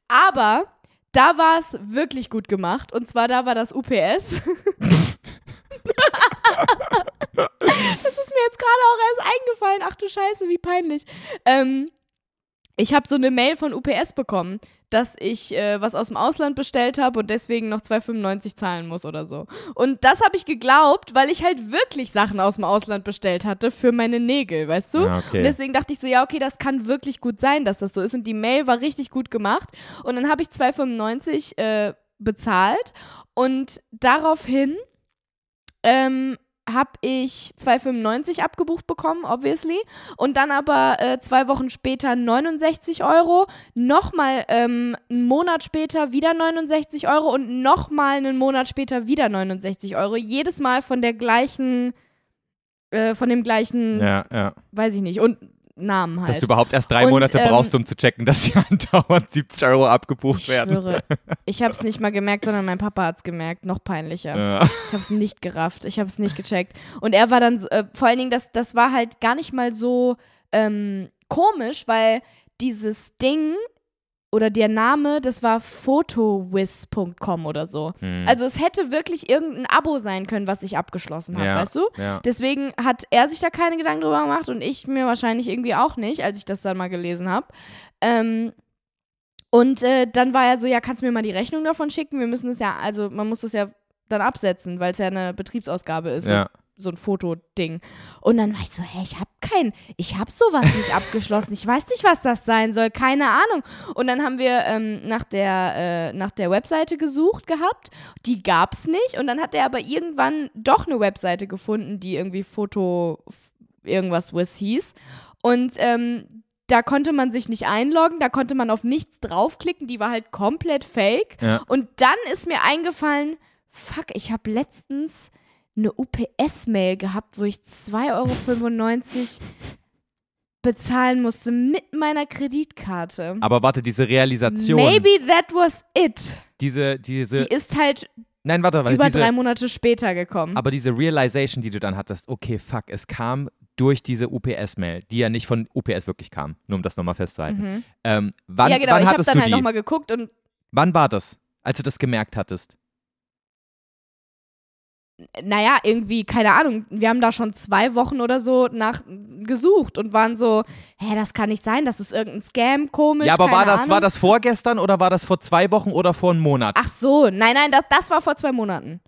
Aber da war es wirklich gut gemacht. Und zwar da war das UPS. Das ist mir jetzt gerade auch erst eingefallen. Ach du Scheiße, wie peinlich. Ähm, ich habe so eine Mail von UPS bekommen, dass ich äh, was aus dem Ausland bestellt habe und deswegen noch 2,95 zahlen muss oder so. Und das habe ich geglaubt, weil ich halt wirklich Sachen aus dem Ausland bestellt hatte für meine Nägel, weißt du? Ja, okay. Und deswegen dachte ich so, ja, okay, das kann wirklich gut sein, dass das so ist. Und die Mail war richtig gut gemacht. Und dann habe ich 2,95 äh, bezahlt und daraufhin ähm, habe ich 2,95 abgebucht bekommen, obviously. Und dann aber äh, zwei Wochen später 69 Euro, nochmal ähm, einen Monat später wieder 69 Euro und nochmal einen Monat später wieder 69 Euro. Jedes Mal von der gleichen, äh, von dem gleichen, Ja, ja. weiß ich nicht, und Namen halt. Dass du überhaupt erst drei Und, Monate ähm, brauchst, um zu checken, dass die (laughs) andauernd 70 Euro abgebucht ich werden. schwöre, (laughs) ich habe es nicht mal gemerkt, sondern mein Papa hat es gemerkt. Noch peinlicher. Ja. Ich habe es nicht gerafft. Ich habe es nicht gecheckt. Und er war dann, so, äh, vor allen Dingen, das, das war halt gar nicht mal so ähm, komisch, weil dieses Ding oder der Name, das war photowiz.com oder so. Hm. Also es hätte wirklich irgendein Abo sein können, was ich abgeschlossen habe, ja. weißt du? Ja. Deswegen hat er sich da keine Gedanken drüber gemacht und ich mir wahrscheinlich irgendwie auch nicht, als ich das dann mal gelesen habe. Ähm, und äh, dann war er so, ja, kannst du mir mal die Rechnung davon schicken? Wir müssen es ja, also man muss das ja dann absetzen, weil es ja eine Betriebsausgabe ist, ja. so, so ein Fotoding. Und dann war ich so, hä, ich habe kein, ich habe sowas nicht (laughs) abgeschlossen. Ich weiß nicht, was das sein soll, keine Ahnung. Und dann haben wir ähm, nach, der, äh, nach der Webseite gesucht gehabt. Die gab's nicht. Und dann hat er aber irgendwann doch eine Webseite gefunden, die irgendwie Foto irgendwas with hieß. Und ähm, da konnte man sich nicht einloggen, da konnte man auf nichts draufklicken, die war halt komplett fake. Ja. Und dann ist mir eingefallen, fuck, ich habe letztens eine UPS-Mail gehabt, wo ich 2,95 Euro bezahlen musste mit meiner Kreditkarte. Aber warte, diese Realisation, Maybe that was it. diese, diese, Die ist halt nein, warte, weil über diese, drei Monate später gekommen. aber diese Realization, die du dann hattest, okay, fuck, es kam durch diese UPS-Mail, die ja nicht von UPS wirklich kam, nur um das nochmal festzuhalten. Mhm. Ähm, wann, ja, genau, wann ich habe dann halt nochmal geguckt und Wann war das, als du das gemerkt hattest? Naja, irgendwie, keine Ahnung, wir haben da schon zwei Wochen oder so nach gesucht und waren so, hä, das kann nicht sein, das ist irgendein Scam, komisch. ja, aber war das, Ahnung. war das vorgestern oder war das vor zwei Wochen oder vor einem Monat? Ach so, nein, nein, das, das war vor zwei Monaten.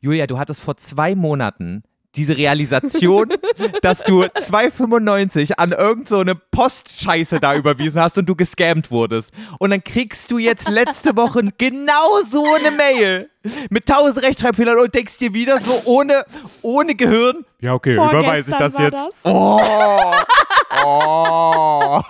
Julia, du hattest vor zwei Monaten diese Realisation, (laughs) dass du 2,95 an irgend so eine Postscheiße da überwiesen hast und du gescammt wurdest. Und dann kriegst du jetzt letzte Woche genau so eine Mail mit 1000 Rechtschreibfehlern und denkst dir wieder so ohne, ohne Gehirn. Ja, okay, überweise ich das jetzt. war das. Oh. oh.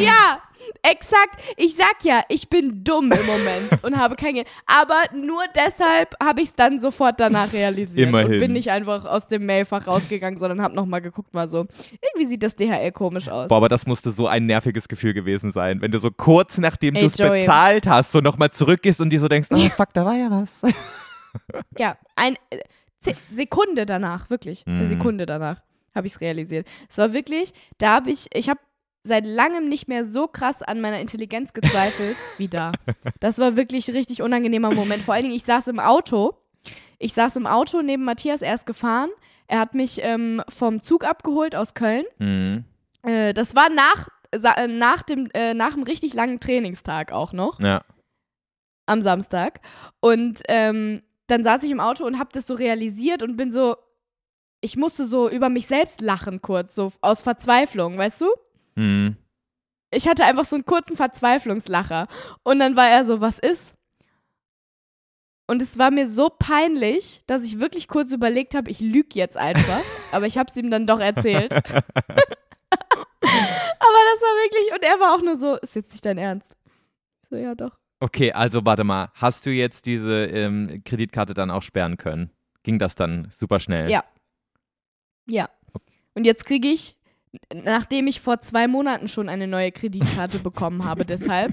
Ja, exakt. Ich sag ja, ich bin dumm im Moment (laughs) und habe kein Geld. Aber nur deshalb habe ich es dann sofort danach realisiert. Immerhin. Und bin nicht einfach aus dem Mailfach rausgegangen, sondern habe nochmal geguckt, war so, irgendwie sieht das DHL komisch aus. Boah, aber das musste so ein nerviges Gefühl gewesen sein, wenn du so kurz nachdem du es bezahlt hast, so nochmal zurückgehst und dir so denkst, oh fuck, da war ja was. (laughs) Ja, ein äh, Sekunde danach, wirklich, eine Mhm. Sekunde danach habe ich es realisiert. Es war wirklich, da habe ich, ich habe seit langem nicht mehr so krass an meiner Intelligenz gezweifelt (laughs) wie da. Das war wirklich ein richtig unangenehmer Moment. Vor allen Dingen, ich saß im Auto. Ich saß im Auto neben Matthias, er ist gefahren. Er hat mich ähm, vom Zug abgeholt aus Köln. Mhm. Äh, das war nach, äh, nach, dem, äh, nach einem richtig langen Trainingstag auch noch Ja. am Samstag. Und ähm, dann saß ich im Auto und habe das so realisiert und bin so, ich musste so über mich selbst lachen kurz, so aus Verzweiflung, weißt du? Mhm. Ich hatte einfach so einen kurzen Verzweiflungslacher. Und dann war er so, was ist? Und es war mir so peinlich, dass ich wirklich kurz überlegt habe, ich lüge jetzt einfach. (laughs) Aber ich habe es ihm dann doch erzählt. (laughs) Aber das war wirklich, und er war auch nur so, ist jetzt nicht dein Ernst? So, ja, doch. Okay, also warte mal. Hast du jetzt diese ähm, Kreditkarte dann auch sperren können? Ging das dann super schnell? Ja. Ja. Und jetzt kriege ich, nachdem ich vor zwei Monaten schon eine neue Kreditkarte bekommen habe, (laughs) deshalb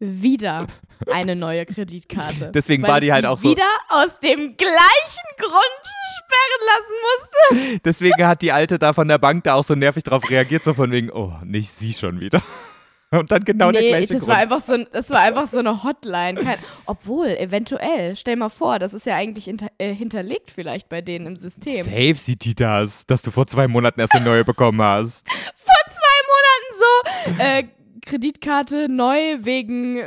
wieder eine neue Kreditkarte. Deswegen war die halt auch so- Wieder aus dem gleichen Grund sperren lassen musste. Deswegen hat die Alte da von der Bank da auch so nervig drauf reagiert, so von wegen, oh, nicht sie schon wieder. (laughs) Und dann genau der nee, gleiche das Grund. war, einfach so, das war einfach so eine Hotline. Kein, obwohl, eventuell, stell mal vor, das ist ja eigentlich hinter, äh, hinterlegt vielleicht bei denen im System. Safe sieht die das, dass du vor zwei Monaten erst eine neue bekommen hast. (laughs) vor zwei Monaten so, äh, Kreditkarte neu wegen,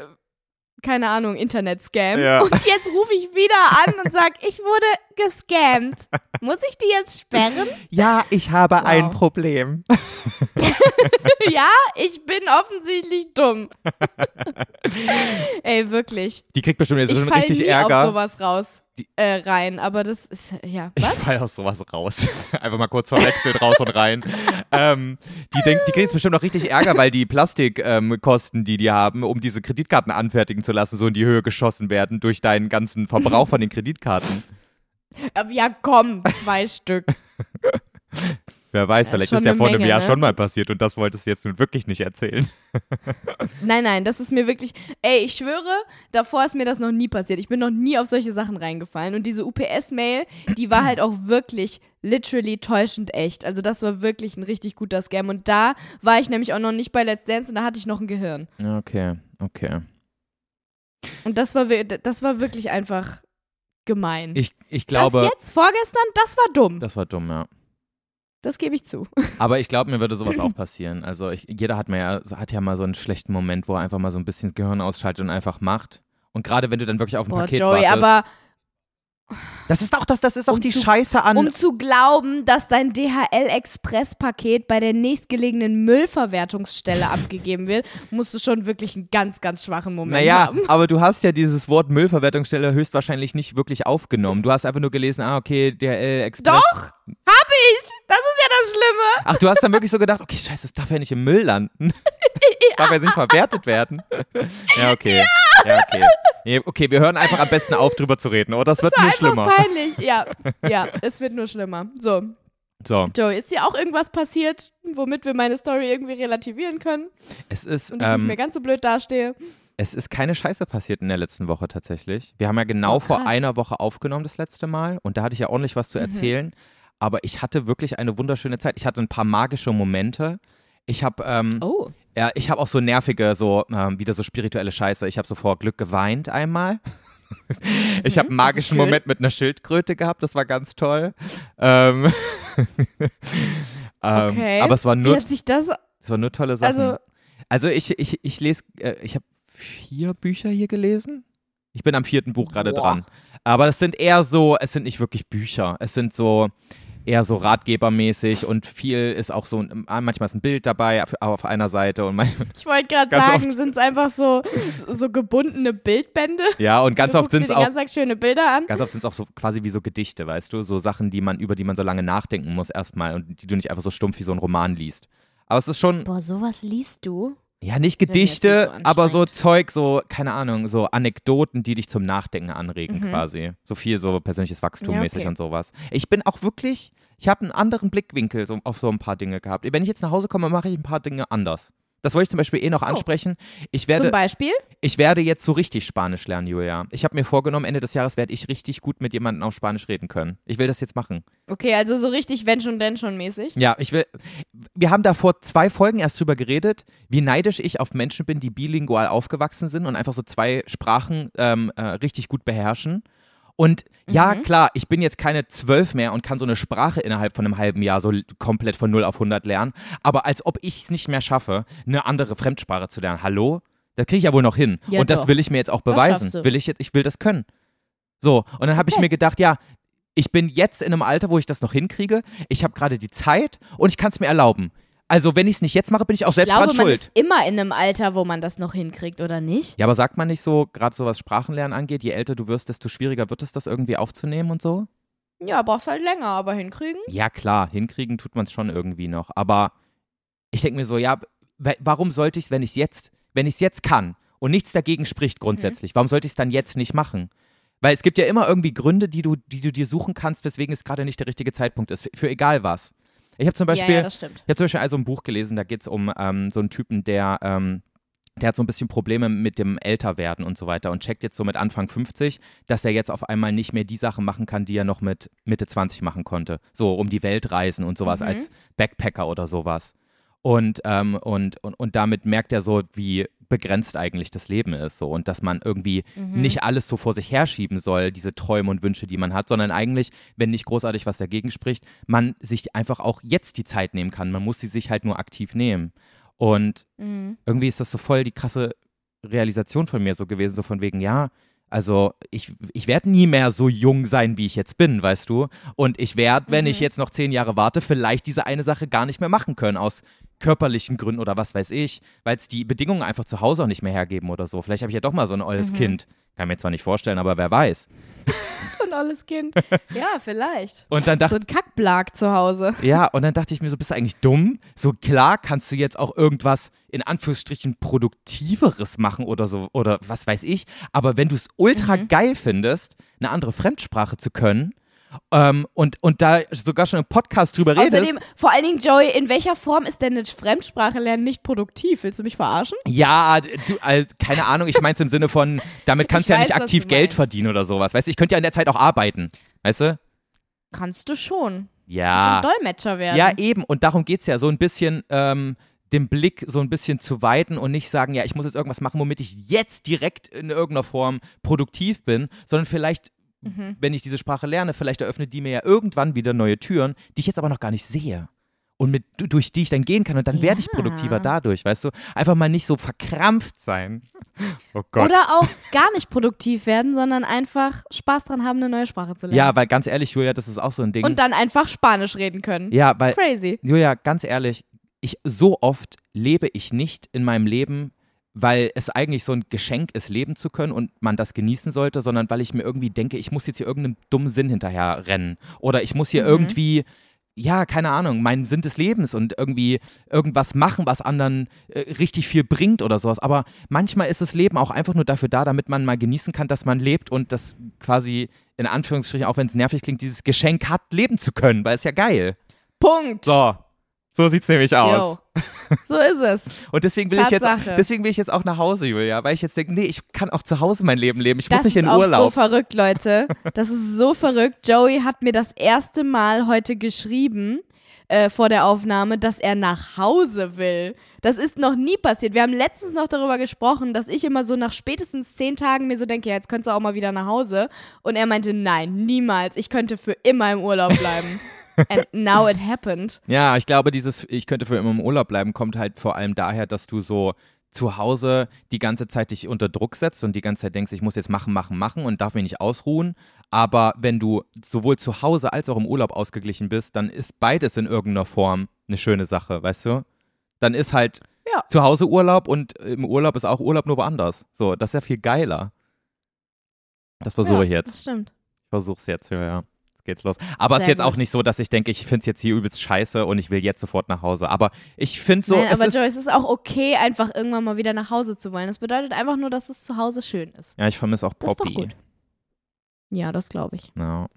keine Ahnung, Internet-Scam. Ja. Und jetzt rufe ich wieder an und sage, ich wurde gescammt. Muss ich die jetzt sperren? Ja, ich habe Wow. ein Problem. (laughs) ja, ich bin offensichtlich dumm. (laughs) Ey, wirklich. Die kriegt bestimmt jetzt Ich schon richtig nie Ärger. auf sowas raus, äh, rein. Aber das ist, ja, Ich was? fall aus sowas raus. (laughs) Einfach mal kurz verwechselt, raus und rein. Ähm, die denkt, die kriegt jetzt bestimmt noch richtig Ärger, weil die Plastikkosten, ähm, die die haben, um diese Kreditkarten anfertigen zu lassen, so in die Höhe geschossen werden durch deinen ganzen Verbrauch von den Kreditkarten. (laughs) Ja, komm, zwei Stück. (laughs) Wer weiß, ist vielleicht schon ist ja vor einem Menge, Jahr ne? schon mal passiert und das wolltest du jetzt nun wirklich nicht erzählen. (laughs) Nein, nein, das ist mir wirklich. Ey, ich schwöre, davor ist mir das noch nie passiert. Ich bin noch nie auf solche Sachen reingefallen. Und diese UPS-Mail, die war halt auch wirklich literally täuschend echt. Also, das war wirklich ein richtig guter Scam. Und da war ich nämlich auch noch nicht bei Let's Dance und da hatte ich noch ein Gehirn. Okay, okay. Und das war, das war wirklich einfach gemein. Ich, ich glaube, das jetzt, vorgestern, das war dumm. das war dumm, ja. Das gebe ich zu. (laughs) Aber ich glaube, mir würde sowas auch passieren. Also ich, jeder hat, ja, hat ja mal so einen schlechten Moment, wo er einfach mal so ein bisschen das Gehirn ausschaltet und einfach macht. Und gerade wenn du dann wirklich auf ein Boah, Paket Joey, wartest. aber das ist auch das, das ist auch Um die zu- Scheiße an. um zu glauben, dass dein DHL-Express-Paket bei der nächstgelegenen Müllverwertungsstelle (laughs) abgegeben wird, musst du schon wirklich einen ganz, ganz schwachen Moment naja, haben. (laughs) aber du hast ja dieses Wort Müllverwertungsstelle höchstwahrscheinlich nicht wirklich aufgenommen. Du hast einfach nur gelesen, ah, okay, DHL Express. Doch, hab ich. Das ist ja das Schlimme. Ach, du hast dann wirklich so gedacht, okay, scheiße, das darf ja nicht im Müll landen. (laughs) darf ja nicht verwertet werden. ja, okay. Ja, okay. Nee, okay, wir hören einfach am besten auf, drüber zu reden, oder? Das wird war nur schlimmer. peinlich. Ja, ja, es wird nur schlimmer. So, So, Joey, ist dir auch irgendwas passiert, womit wir meine Story irgendwie relativieren können es ist, und ich nicht ähm, mehr ganz so blöd dastehe? es ist keine Scheiße passiert in der letzten Woche tatsächlich. Wir haben ja genau Oh, vor einer Woche aufgenommen das letzte Mal und da hatte ich ja ordentlich was zu Mhm. Aber ich hatte wirklich eine wunderschöne Zeit. Ich hatte ein paar magische Momente. Ich habe ähm, Oh. Ja, ich habe auch so nervige, so ähm, wieder so spirituelle Scheiße. Ich habe so vor Glück geweint einmal. (laughs) ich habe einen magischen. Moment mit einer Schildkröte gehabt, das war ganz toll. Ähm, (laughs) ähm, Okay. Aber es war Wie nur, hat sich das. es war nur tolle Sachen. Also, Also, ich, ich, ich lese, äh, ich habe vier Bücher hier gelesen. Ich bin am vierten Buch gerade dran. Aber es sind eher so, es sind nicht wirklich Bücher. Es sind so eher so ratgebermäßig und viel ist auch so, manchmal ist ein Bild dabei auf, auf einer Seite und manchmal, Ich wollte gerade Ganz sagen, sind es einfach so, so gebundene Bildbände? ja, und ganz du oft sind es auch ganzen Tag schöne Bilder an. Ganz oft sind es auch so quasi wie so Gedichte, weißt du? So Sachen, die man, über die man so lange nachdenken muss erstmal und die du nicht einfach so stumpf wie so ein Roman liest. Aber es ist schon, Boah, sowas liest du? Ja, nicht Gedichte, so aber so. Zeug, so, keine Ahnung, so Anekdoten, die dich zum Nachdenken anregen Mhm. quasi. So viel so persönliches Wachstum Ja, mäßig okay. und sowas. Ich bin auch wirklich, ich habe einen anderen Blickwinkel so, auf so ein paar Dinge gehabt. Wenn ich jetzt nach Hause komme, mache ich ein paar Dinge anders. Das wollte ich zum Beispiel eh noch Oh. ansprechen. Ich Zum werde, Beispiel? ich werde jetzt so richtig Spanisch lernen, Julia. Ich habe mir vorgenommen, Ende des Jahres werde ich richtig gut mit jemandem auf Spanisch reden können. Ich will das jetzt machen. Okay, also so richtig wenn schon, denn schon mäßig. Ja, ich will. Wir haben da vor zwei Folgen erst drüber geredet, wie neidisch ich auf Menschen bin, die bilingual aufgewachsen sind und einfach so zwei Sprachen ähm, äh, richtig gut beherrschen. Und ja, Mhm. klar, ich bin jetzt keine zwölf mehr und kann so eine Sprache innerhalb von einem halben Jahr so komplett von 0 auf 100 lernen. Aber als ob ich es nicht mehr schaffe, eine andere Fremdsprache zu lernen. Hallo? Das kriege ich ja wohl noch hin. Ja, und das doch. will ich mir jetzt auch beweisen. Will ich jetzt, ich will das können. So, und dann habe ich Okay. mir gedacht, ja, ich bin jetzt in einem Alter, wo ich das noch hinkriege. Ich habe gerade die Zeit und ich kann es mir erlauben. Also, wenn ich es nicht jetzt mache, bin ich auch Ich selbst glaube, dran man schuld. ist immer in einem Alter, wo man das noch hinkriegt, oder nicht? Ja, aber sagt man nicht so, gerade so was Sprachenlernen angeht, je älter du wirst, desto schwieriger wird es, das irgendwie aufzunehmen und so? Ja, brauchst halt länger, aber hinkriegen? Ja, klar, hinkriegen tut man es schon irgendwie noch. Aber ich denke mir so, ja, wa- warum sollte ich es, wenn ich es jetzt, wenn ich es jetzt kann und nichts dagegen spricht Mhm. grundsätzlich, warum sollte ich es dann jetzt nicht machen? Weil es gibt ja immer irgendwie Gründe, die du, die du dir suchen kannst, weswegen es gerade nicht der richtige Zeitpunkt ist, für egal was. Ich habe zum Beispiel, ja, ja, ich habe zum Beispiel also ein Buch gelesen, da geht es um ähm, so einen Typen, der, ähm, der hat so ein bisschen Probleme mit dem Älterwerden und so weiter und checkt jetzt so mit Anfang 50, dass er jetzt auf einmal nicht mehr die Sachen machen kann, die er noch mit Mitte 20 machen konnte. So um die Welt reisen und sowas Mhm. als Backpacker oder sowas. Und, ähm, und, und, und damit merkt er so, wie begrenzt eigentlich das Leben ist so und dass man irgendwie Mhm. nicht alles so vor sich herschieben soll, diese Träume und Wünsche, die man hat, sondern eigentlich, wenn nicht großartig was dagegen spricht, man sich einfach auch jetzt die Zeit nehmen kann. Man muss sie sich halt nur aktiv nehmen. Und Mhm. irgendwie ist das so voll die krasse Realisation von mir so gewesen, so von wegen, ja, also ich, ich werde nie mehr so jung sein, wie ich jetzt bin, weißt du? Und ich werde, wenn ich Mhm. jetzt noch zehn Jahre warte, vielleicht diese eine Sache gar nicht mehr machen können, aus körperlichen Gründen oder was weiß ich, weil es die Bedingungen einfach zu Hause auch nicht mehr hergeben oder so. Vielleicht habe ich ja doch mal so ein olles Mhm. Kind. Kann mir zwar nicht vorstellen, aber wer weiß. (laughs) So ein alles Kind. (laughs) ja, vielleicht. Und dann So dachte ein Kackblag zu Hause. Ja, und dann dachte ich mir so, bist du eigentlich dumm? So klar kannst du jetzt auch irgendwas in Anführungsstrichen produktiveres machen oder so oder was weiß ich. Aber wenn du es ultra Mhm. geil findest, eine andere Fremdsprache zu können ähm, und, und da sogar schon im Podcast drüber redest, Außerdem, vor allen Dingen, Joey, in welcher Form ist denn eine Fremdsprache lernen nicht produktiv? Willst du mich verarschen? ja, du, also, keine Ahnung, ich meine es im Sinne von, damit (laughs) kannst du ja weiß, nicht aktiv Geld verdienen oder sowas. Weißt du, ich könnte ja in der Zeit auch arbeiten. Weißt du? Kannst du schon. Ja. Kannst ein Dolmetscher werden. Ja, eben. Und darum geht es ja. So ein bisschen ähm, den Blick so ein bisschen zu weiten und nicht sagen, ja, ich muss jetzt irgendwas machen, womit ich jetzt direkt in irgendeiner Form produktiv bin, sondern vielleicht, Mhm. wenn ich diese Sprache lerne, vielleicht eröffnet die mir ja irgendwann wieder neue Türen, die ich jetzt aber noch gar nicht sehe. Und mit, durch die ich dann gehen kann und dann werde ich Ja. produktiver dadurch, weißt du? Einfach mal nicht so verkrampft sein. (laughs) Oh Gott. Oder auch gar nicht produktiv werden, sondern einfach Spaß dran haben, eine neue Sprache zu lernen. ja, weil ganz ehrlich, Julia, das ist auch so ein Ding. Und dann einfach Spanisch reden können. ja, weil Crazy. Julia, ganz ehrlich, ich so oft lebe ich nicht in meinem Leben, weil es eigentlich so ein Geschenk ist, leben zu können und man das genießen sollte, sondern weil ich mir irgendwie denke, ich muss jetzt hier irgendeinem dummen Sinn hinterher rennen. Oder ich muss hier Mhm. irgendwie, ja, keine Ahnung, meinen Sinn des Lebens und irgendwie irgendwas machen, was anderen äh, richtig viel bringt oder sowas. Aber manchmal ist das Leben auch einfach nur dafür da, damit man mal genießen kann, dass man lebt und das quasi in Anführungsstrichen, auch wenn es nervig klingt, dieses Geschenk hat, leben zu können, weil es ja geil. Punkt. So. So sieht's nämlich aus. Yo. So ist es. (laughs) Und deswegen will ich jetzt, deswegen will ich jetzt auch nach Hause, Julia, weil ich jetzt denke, nee, ich kann auch zu Hause mein Leben leben. Ich muss Das nicht ist in auch so Urlaub. verrückt, Leute. (laughs) Das ist so verrückt. Joey hat mir das erste Mal heute geschrieben äh, vor der Aufnahme, dass er nach Hause will. Das ist noch nie passiert. Wir haben letztens noch darüber gesprochen, dass ich immer so nach spätestens zehn Tagen mir so denke, ja, jetzt könntest du auch mal wieder nach Hause. Und er meinte, nein, niemals. Ich könnte für immer im Urlaub bleiben. (laughs) And now it happened. (laughs) ja, ich glaube, dieses, ich könnte für immer im Urlaub bleiben, kommt halt vor allem daher, dass du so zu Hause die ganze Zeit dich unter Druck setzt und die ganze Zeit denkst, ich muss jetzt machen, machen, machen und darf mich nicht ausruhen. Aber wenn du sowohl zu Hause als auch im Urlaub ausgeglichen bist, dann ist beides in irgendeiner Form eine schöne Sache, weißt du? Dann ist halt Ja. zu Hause Urlaub und im Urlaub ist auch Urlaub nur woanders. So, das ist ja viel geiler. Das versuche ja, ich jetzt. Das stimmt. Ich versuch's jetzt, ja, ja. Geht's los. Aber es ist jetzt auch nicht so, dass ich denke, ich finde es jetzt hier übelst scheiße und ich will jetzt sofort nach Hause. Aber ich finde so, Nein, es aber ist. Joey, es ist auch okay, einfach irgendwann mal wieder nach Hause zu wollen. Das bedeutet einfach nur, dass es zu Hause schön ist. ja, ich vermisse auch Das ist doch Poppy. gut. Ja, das glaube ich. Ja.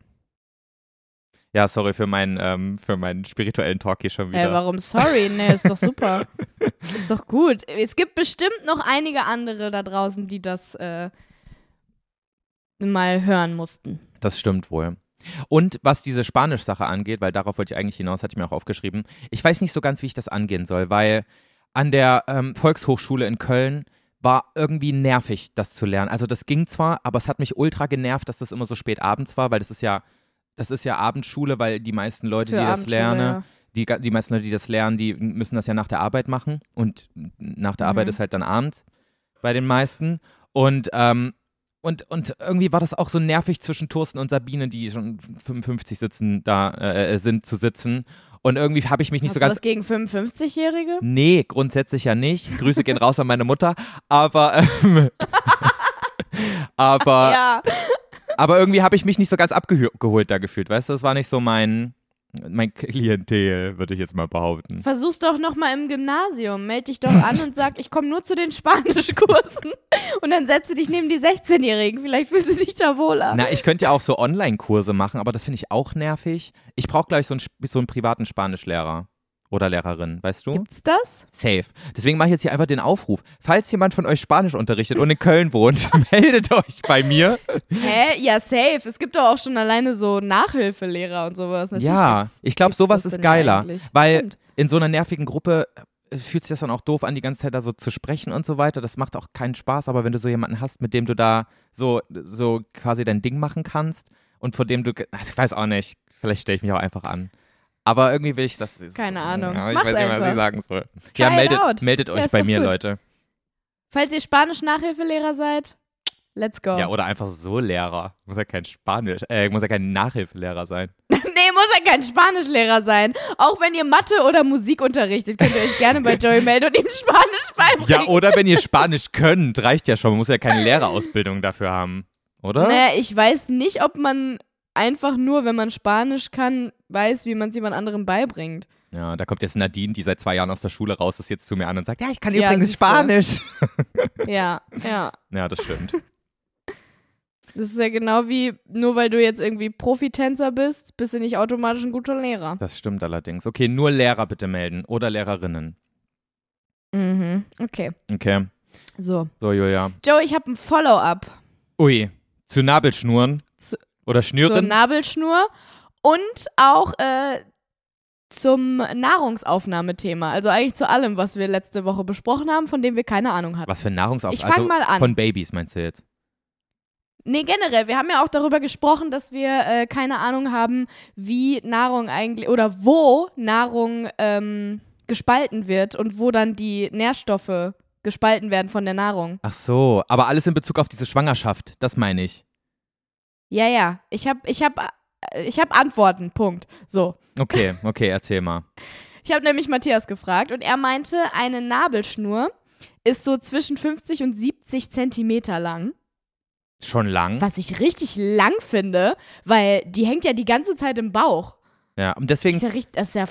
ja, sorry für meinen, ähm, für meinen spirituellen Talk hier schon wieder. Hey, warum sorry? Nee, ist doch super. (laughs) ist doch gut. Es gibt bestimmt noch einige andere da draußen, die das äh, mal hören mussten. Das stimmt wohl. Und was diese Spanisch-Sache angeht, weil darauf wollte ich eigentlich hinaus, hatte ich mir auch aufgeschrieben. Ich weiß nicht so ganz, wie ich das angehen soll, weil an der ähm, Volkshochschule in Köln war irgendwie nervig, das zu lernen. Also das ging zwar, aber es hat mich ultra genervt, dass das immer so spät abends war, weil das ist ja, das ist ja Abendschule, weil die meisten Leute, Für die das lernen, ja. die, die meisten Leute, die das lernen, die müssen das ja nach der Arbeit machen. Und nach der Mhm. Arbeit ist halt dann abends bei den meisten. Und, ähm, und, und irgendwie war das auch so nervig zwischen Thorsten und Sabine, die schon 55 sitzen, da äh, sind zu sitzen. Und irgendwie habe ich mich nicht Hast so du ganz. was gegen 55-Jährige? Nee, grundsätzlich ja nicht. Grüße gehen raus an meine Mutter. Aber, ähm, (laughs) aber, Ja. aber irgendwie habe ich mich nicht so ganz abgeholt da gefühlt. Weißt du, das war nicht so mein, mein Klientel, würde ich jetzt mal behaupten. Versuch's doch noch mal im Gymnasium. Meld dich doch an und sag, ich komme nur zu den Spanischkursen. Und dann setze dich neben die 16-Jährigen. Vielleicht fühlst du dich da wohler. Na, ich könnte ja auch so Online-Kurse machen, aber das finde ich auch nervig. Ich brauche gleich so einen, so einen privaten Spanischlehrer oder Lehrerin, weißt du? Gibt's das? Safe. Deswegen mache ich jetzt hier einfach den Aufruf. Falls jemand von euch Spanisch unterrichtet und in Köln wohnt, (laughs) meldet euch bei mir. Hä? Ja, safe. Es gibt doch auch schon alleine so Nachhilfelehrer und sowas. Natürlich ja, ich glaube, sowas ist geiler, eigentlich. weil Stimmt. in so einer nervigen Gruppe äh, fühlt sich das dann auch doof an, die ganze Zeit da so zu sprechen und so weiter. Das macht auch keinen Spaß, aber wenn du so jemanden hast, mit dem du da so, so quasi dein Ding machen kannst und vor dem du, also ich weiß auch nicht, vielleicht stelle ich mich auch einfach an. Aber irgendwie will ich das. Keine Ahnung. Ja, ich Mach's weiß nicht, was einfach. ich sagen soll. Ja, meldet, meldet Ja, euch ist bei mir, gut. Leute. Falls ihr Spanisch-Nachhilfelehrer seid, let's go. Ja, oder einfach so Lehrer. Muss ja kein Spanisch, äh, muss ja kein Nachhilfelehrer sein. (laughs) nee, muss ja kein Spanischlehrer sein. Auch wenn ihr Mathe oder Musik unterrichtet, könnt ihr euch gerne bei Joey (laughs) melden und ihm Spanisch beibringen. Ja, oder wenn ihr Spanisch könnt, reicht ja schon. Man muss ja keine Lehrerausbildung dafür haben. Oder? Naja, ich weiß nicht, ob man einfach nur, wenn man Spanisch kann, weiß, wie man es jemand anderem beibringt. Ja, da kommt jetzt Nadine, die seit zwei Jahren aus der Schule raus ist, jetzt zu mir an und sagt, ja, ich kann Ja, übrigens. Spanisch. (laughs) Ja, ja. Ja, das stimmt. Das ist ja genau wie, nur weil du jetzt irgendwie Profitänzer bist, bist du nicht automatisch ein guter Lehrer. Das stimmt allerdings. Okay, nur Lehrer bitte melden oder Lehrerinnen. Mhm. Okay. Okay, So. so Julia. Joe, ich habe ein Follow-up Ui, zu Nabelschnuren oder Schnüren? Nabelschnur und auch äh, zum Nahrungsaufnahmethema. Also eigentlich zu allem, was wir letzte Woche besprochen haben, von dem wir keine Ahnung hatten. Was für Nahrungsauf... Ich fang also mal an. Von Babys meinst du jetzt? Nee, generell. Wir haben ja auch darüber gesprochen, dass wir äh, keine Ahnung haben, wie Nahrung eigentlich oder wo Nahrung ähm, gespalten wird und wo dann die Nährstoffe gespalten werden von der Nahrung. Ach so, aber alles in Bezug auf diese Schwangerschaft, das meine ich. Ja, ja. Ich habe ich hab, ich hab Antworten. Punkt. So. Okay, okay, erzähl mal. Ich habe nämlich Matthias gefragt und er meinte, eine Nabelschnur ist so zwischen 50 und 70 Zentimeter lang. Schon lang? Was ich richtig lang finde, weil die hängt ja die ganze Zeit im Bauch. Ja, und Das deswegen ist ja richtig, das ist ja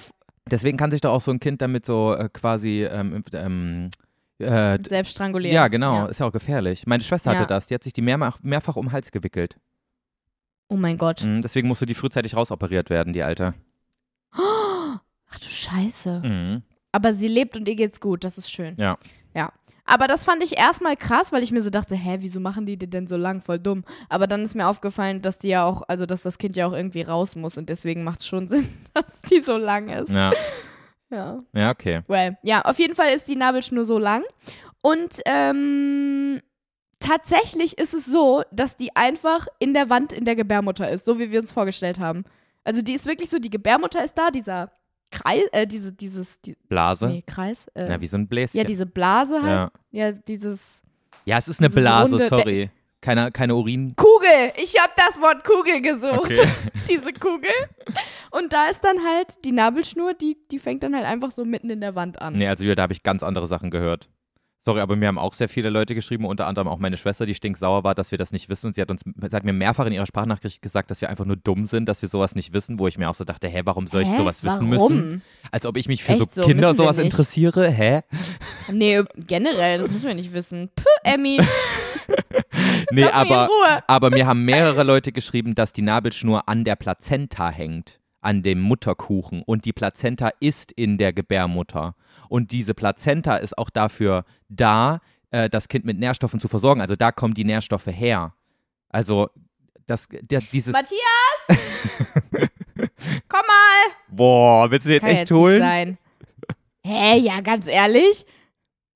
Deswegen kann sich doch auch so ein Kind damit so äh, quasi ähm, ähm, äh, selbst strangulieren. ja, genau, Ja. ist ja auch gefährlich. Meine Schwester Ja. hatte das, die hat sich die mehrfach, mehrfach um den Hals gewickelt. Oh mein Gott. Mhm, deswegen musste die frühzeitig rausoperiert werden, die Alte. Ach du Scheiße. Mhm. Aber sie lebt und ihr geht's gut, das ist schön. Ja. Ja. Aber das fand ich erstmal krass, weil ich mir so dachte, hä, wieso machen die die denn so lang? Voll dumm. Aber dann ist mir aufgefallen, dass die ja auch, also dass das Kind ja auch irgendwie raus muss und deswegen macht es schon (laughs) Sinn, dass die so lang ist. Ja, Ja. ja, okay. Well, ja, auf jeden Fall ist die Nabelschnur so lang. Und ähm, tatsächlich ist es so, dass die einfach in der Wand in der Gebärmutter ist, so wie wir uns vorgestellt haben. Also die ist wirklich so, die Gebärmutter ist da, dieser Kreis, äh, diese, dieses, die, Blase. nee, Kreis, äh, Ja, wie so ein Bläschen. ja, diese Blase halt, ja. ja, dieses ja, es ist eine Blase, runde- sorry. Keine, keine Urin. Kugel. Ich habe das Wort Kugel gesucht. Okay. (laughs) Diese Kugel. Und da ist dann halt die Nabelschnur, die, die fängt dann halt einfach so mitten in der Wand an. Nee, also da habe ich ganz andere Sachen gehört. Sorry, aber mir haben auch sehr viele Leute geschrieben, unter anderem auch meine Schwester, die stinksauer war, dass wir das nicht wissen. Und sie hat uns, sie hat mir mehrfach in ihrer Sprachnachricht gesagt, dass wir einfach nur dumm sind, dass wir sowas nicht wissen, wo ich mir auch so dachte, hä, warum soll ich Hä? sowas wissen Warum? müssen? Als ob ich mich für Echt so? Kinder und sowas interessiere, hä? Nee, generell, das müssen wir nicht wissen. Puh, Emmy, (laughs) Nee, aber, aber mir haben mehrere Leute geschrieben, dass die Nabelschnur an der Plazenta hängt, an dem Mutterkuchen. Und die Plazenta ist in der Gebärmutter. Und diese Plazenta ist auch dafür da, äh, das Kind mit Nährstoffen zu versorgen. Also da kommen die Nährstoffe her. Also das, der, dieses. Matthias! (laughs) Komm mal! Boah, willst du jetzt Kann echt jetzt holen? nicht sein. Hä, ja, ganz ehrlich?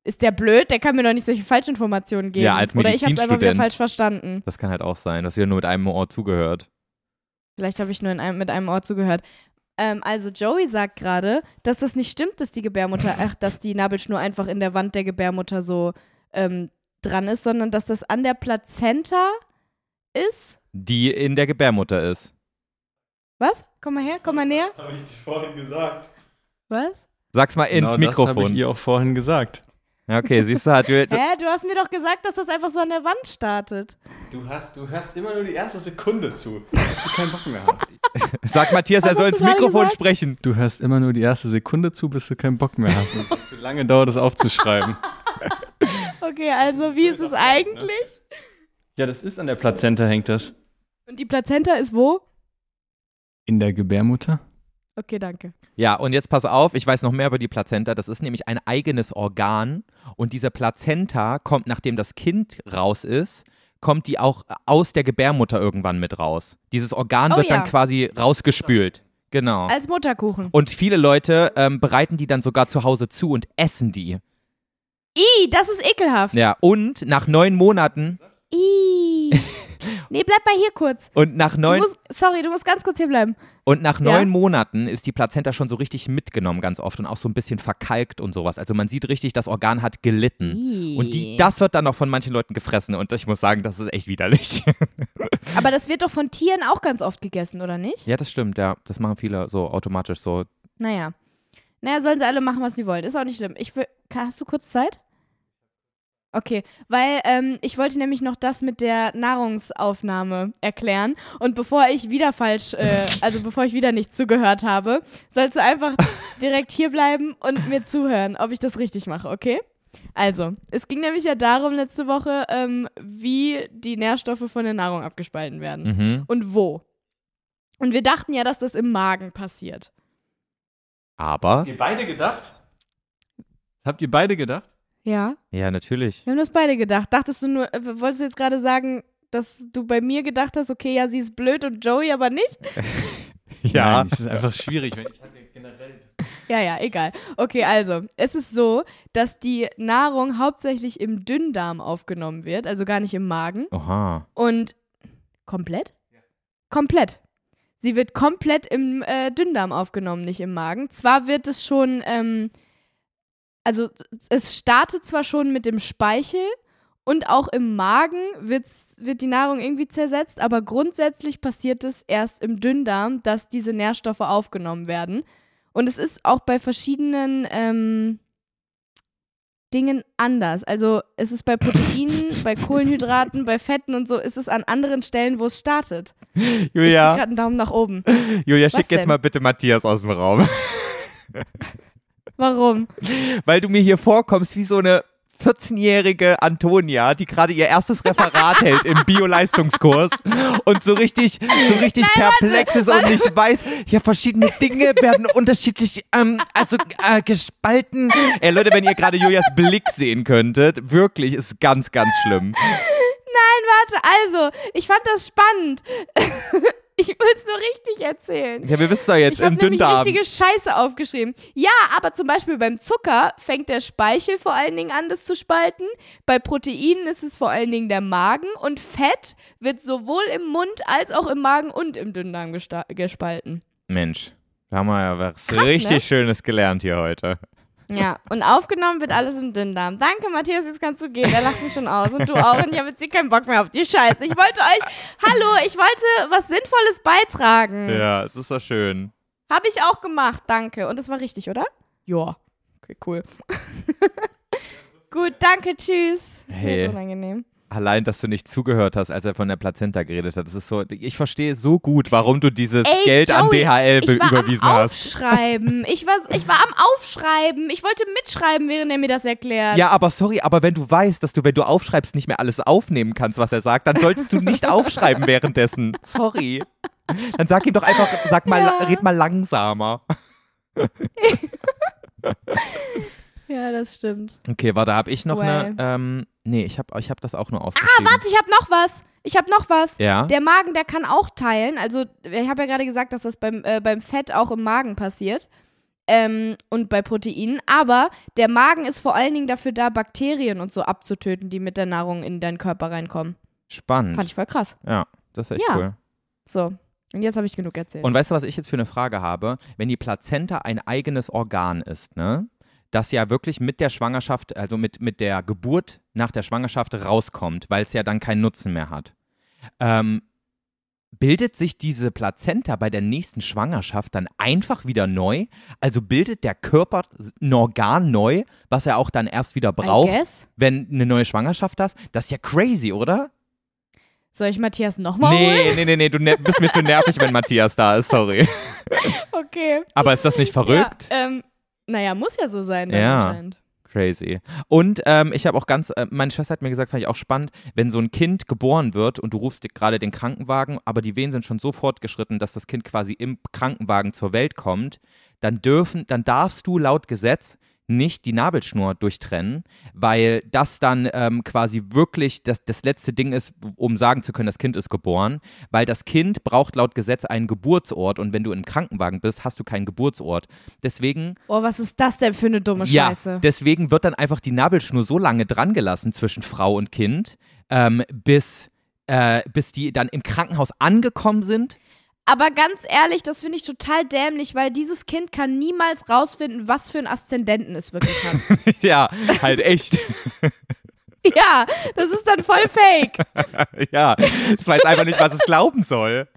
Ist der blöd? Der kann mir doch nicht solche Falschinformationen geben. Ja, als Oder ich hab's einfach wieder Medizinstudent. falsch verstanden. Das kann halt auch sein, dass ihr nur mit einem Ohr zugehört. Vielleicht habe ich nur in einem, mit einem Ohr zugehört. Ähm, also Joey sagt gerade, dass das nicht stimmt, dass die Gebärmutter, ach, dass die Nabelschnur einfach in der Wand der Gebärmutter so ähm, dran ist, sondern dass das an der Plazenta ist. Die in der Gebärmutter ist. Was? Komm mal her, komm mal näher. Das habe ich dir vorhin gesagt. Was? Sag's mal ins genau Das habe Mikrofon. ich ihr auch vorhin gesagt. Ja, okay, siehst du, hat Hä, du hast mir doch gesagt, dass das einfach so an der Wand startet. Du hast, du hörst immer nur die erste Sekunde zu, bis du keinen Bock mehr hast. (laughs) Sag Matthias, Was er soll ins du Mikrofon gesagt? sprechen. Du hörst immer nur die erste Sekunde zu, bis du keinen Bock mehr hast. Und (laughs) zu lange dauert es aufzuschreiben. (laughs) Okay, also wie ist es eigentlich? Ja, das ist an der Plazenta, hängt das. Und die Plazenta ist wo? In der Gebärmutter? Okay, danke. Ja, und jetzt pass auf, ich weiß noch mehr über die Plazenta. Das ist nämlich ein eigenes Organ. Und diese Plazenta kommt, nachdem das Kind raus ist, kommt die auch aus der Gebärmutter irgendwann mit raus. Dieses Organ Oh wird ja. dann quasi rausgespült. Genau. Als Mutterkuchen. Und viele Leute ähm, bereiten die dann sogar zu Hause zu und essen die. I, das ist ekelhaft. Ja, und nach neun Monaten I. Nee, bleib mal hier kurz. und nach Du neun musst, sorry, du musst ganz kurz hier bleiben. und nach Ja? neun Monaten ist die Plazenta schon so richtig mitgenommen ganz oft und auch so ein bisschen verkalkt und sowas. Also man sieht richtig, das Organ hat gelitten. Und die, das wird dann noch von manchen Leuten gefressen und ich muss sagen, das ist echt widerlich. (laughs) Aber das wird doch von Tieren auch ganz oft gegessen, oder nicht? ja, das stimmt, ja. Das machen viele so automatisch so. Naja. Naja, sollen sie alle machen, was sie wollen. Ist auch nicht schlimm. Ich will, hast du kurz Zeit? Okay, weil ähm, ich wollte nämlich noch das mit der Nahrungsaufnahme erklären. Und bevor ich wieder falsch, äh, (laughs) also bevor ich wieder nicht zugehört habe, sollst du einfach direkt hier bleiben und mir zuhören, ob ich das richtig mache, okay? Also, es ging nämlich ja darum letzte Woche, ähm, wie die Nährstoffe von der Nahrung abgespalten werden. Mhm. Und wo. Und wir dachten ja, dass das im Magen passiert. Aber, Habt ihr beide gedacht? Habt ihr beide gedacht? Ja, ja, natürlich. wir haben das beide gedacht. Dachtest du nur, äh, wolltest du jetzt gerade sagen, dass du bei mir gedacht hast, okay, ja, sie ist blöd und Joey aber nicht? (laughs) (laughs) Ja. Nein, das ist einfach schwierig. Wenn ich hatte generell. (laughs) Ja, ja, egal. Okay, also, es ist so, dass die Nahrung hauptsächlich im Dünndarm aufgenommen wird, also gar nicht im Magen. Oha. Und komplett? Komplett. Sie wird komplett im äh, Dünndarm aufgenommen, nicht im Magen. Zwar wird es schon, ähm, also es startet zwar schon mit dem Speichel und auch im Magen wird die Nahrung irgendwie zersetzt, aber grundsätzlich passiert es erst im Dünndarm, dass diese Nährstoffe aufgenommen werden. Und es ist auch bei verschiedenen ähm, Dingen anders. Also es ist bei Proteinen, (laughs) bei Kohlenhydraten, bei Fetten und so, ist es an anderen Stellen, wo es startet. Ich Julia, gerade einen Daumen nach oben. Julia, Was schick jetzt denn? mal bitte Matthias aus dem Raum. (laughs) Warum? Weil du mir hier vorkommst wie so eine 14-jährige Antonia, die gerade ihr erstes Referat hält im Bio-Leistungskurs und so richtig, so richtig perplex ist und nicht weiß, ja, verschiedene Dinge werden unterschiedlich, ähm, also äh, gespalten. Ey, Leute, wenn ihr gerade Julias Blick sehen könntet, wirklich, ist ganz, ganz schlimm. Warte, also, ich fand das spannend. (laughs) ich will es nur richtig erzählen. Ja, wir wissen doch jetzt, Ich habe im nämlich Dünndarm. richtige Scheiße aufgeschrieben. Ja, aber zum Beispiel beim Zucker fängt der Speichel vor allen Dingen an, das zu spalten. Bei Proteinen ist es vor allen Dingen der Magen. Und Fett wird sowohl im Mund als auch im Magen und im Dünndarm gespalten. Mensch. Da haben wir ja was Krass, richtig ne? Schönes gelernt hier heute. Ja, und aufgenommen wird alles im Dünndarm. Danke, Matthias, jetzt kannst du gehen. Der lacht mich schon aus. Und du auch. Und ich habe jetzt hier keinen Bock mehr auf die Scheiße. Ich wollte euch, hallo, ich wollte was Sinnvolles beitragen. Ja, es ist so schön. Habe ich auch gemacht, danke. Und das war richtig, oder? Ja. Okay, cool. (laughs) Gut, danke, tschüss. Das ist mir Hey. jetzt unangenehm. Allein, dass du nicht zugehört hast, als er von der Plazenta geredet hat. Das ist so, ich verstehe so gut, warum du dieses Ey, Geld an Joey, DHL be- ich war überwiesen am hast. Aufschreiben. Ich war, ich war am Aufschreiben. Ich wollte mitschreiben, während er mir das erklärt. Ja, aber sorry, aber wenn du weißt, dass du, wenn du aufschreibst, nicht mehr alles aufnehmen kannst, was er sagt, dann solltest du nicht (laughs) aufschreiben währenddessen. Sorry. Dann sag ihm doch einfach, sag mal, Ja. red mal langsamer. (laughs) Ja, das stimmt. Okay, warte, hab ich noch Well. eine, ähm, nee, ich hab, ich hab das auch nur aufgeschrieben. Ah, warte, ich habe noch was. Ich habe noch was. Ja? Der Magen, der kann auch teilen. Also, ich habe ja gerade gesagt, dass das beim, äh, beim Fett auch im Magen passiert. Ähm, und bei Proteinen. Aber der Magen ist vor allen Dingen dafür da, Bakterien und so abzutöten, die mit der Nahrung in deinen Körper reinkommen. Spannend. Fand ich voll krass. Ja, das ist echt Ja. cool. So. Und jetzt habe ich genug erzählt. Und weißt du, was ich jetzt für eine Frage habe? Wenn die Plazenta ein eigenes Organ ist, ne? Das ja wirklich mit der Schwangerschaft, also mit, mit der Geburt nach der Schwangerschaft rauskommt, weil es ja dann keinen Nutzen mehr hat. Ähm, bildet sich diese Plazenta bei der nächsten Schwangerschaft dann einfach wieder neu? Also bildet der Körper ein Organ neu, was er auch dann erst wieder braucht, wenn eine neue Schwangerschaft hast? Das ist ja crazy, oder? Soll ich Matthias nochmal holen? Nee, nee, nee, nee, du ne bist mir zu nervig, wenn Matthias da ist, sorry. (laughs) Okay. Aber ist das nicht verrückt? Ja, ähm, naja, muss ja so sein, dann Ja. anscheinend. Crazy. Und ähm, ich habe auch ganz, äh, meine Schwester hat mir gesagt, fand ich auch spannend, wenn so ein Kind geboren wird und du rufst gerade den Krankenwagen, aber die Wehen sind schon so fortgeschritten, dass das Kind quasi im Krankenwagen zur Welt kommt, dann dürfen, dann darfst du laut Gesetz nicht die Nabelschnur durchtrennen, weil das dann ähm, quasi wirklich das, das letzte Ding ist, um sagen zu können, das Kind ist geboren, weil das Kind braucht laut Gesetz einen Geburtsort und wenn du im Krankenwagen bist, hast du keinen Geburtsort. Deswegen Oh, was ist das denn für eine dumme ja, Scheiße? deswegen wird dann einfach die Nabelschnur so lange dran gelassen zwischen Frau und Kind, ähm, bis, äh, bis die dann im Krankenhaus angekommen sind. Aber ganz ehrlich, das finde ich total dämlich, weil dieses Kind kann niemals rausfinden, was für einen Aszendenten es wirklich hat. (laughs) ja, halt echt. ja, das ist dann voll fake. (laughs) ja, es weiß einfach nicht, was es glauben soll.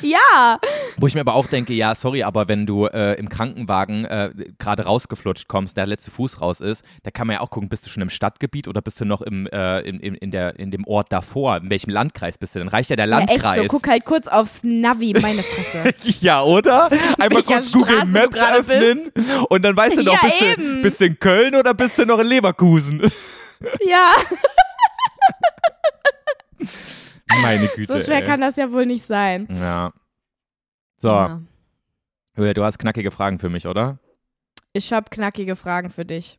Ja. Wo ich mir aber auch denke, ja, sorry, aber wenn du äh, im Krankenwagen äh, gerade rausgeflutscht kommst, der letzte Fuß raus ist, da kann man ja auch gucken, bist du schon im Stadtgebiet oder bist du noch im, äh, in, in, in, der, in dem Ort davor? In welchem Landkreis bist du denn? Reicht ja der ja. Landkreis. Echt so, guck halt kurz aufs Navi, meine Fresse. (laughs) Ja, oder? Einmal (laughs) kurz Google Straße Maps öffnen und dann weißt du noch, Ja, bist, du, bist du in Köln oder bist du noch in Leverkusen? ja, (laughs) Meine (laughs) Güte. so schwer ey. kann das ja wohl nicht sein. Ja. So, Ja. Julia, du hast knackige Fragen für mich, oder? Ich habe knackige Fragen für dich.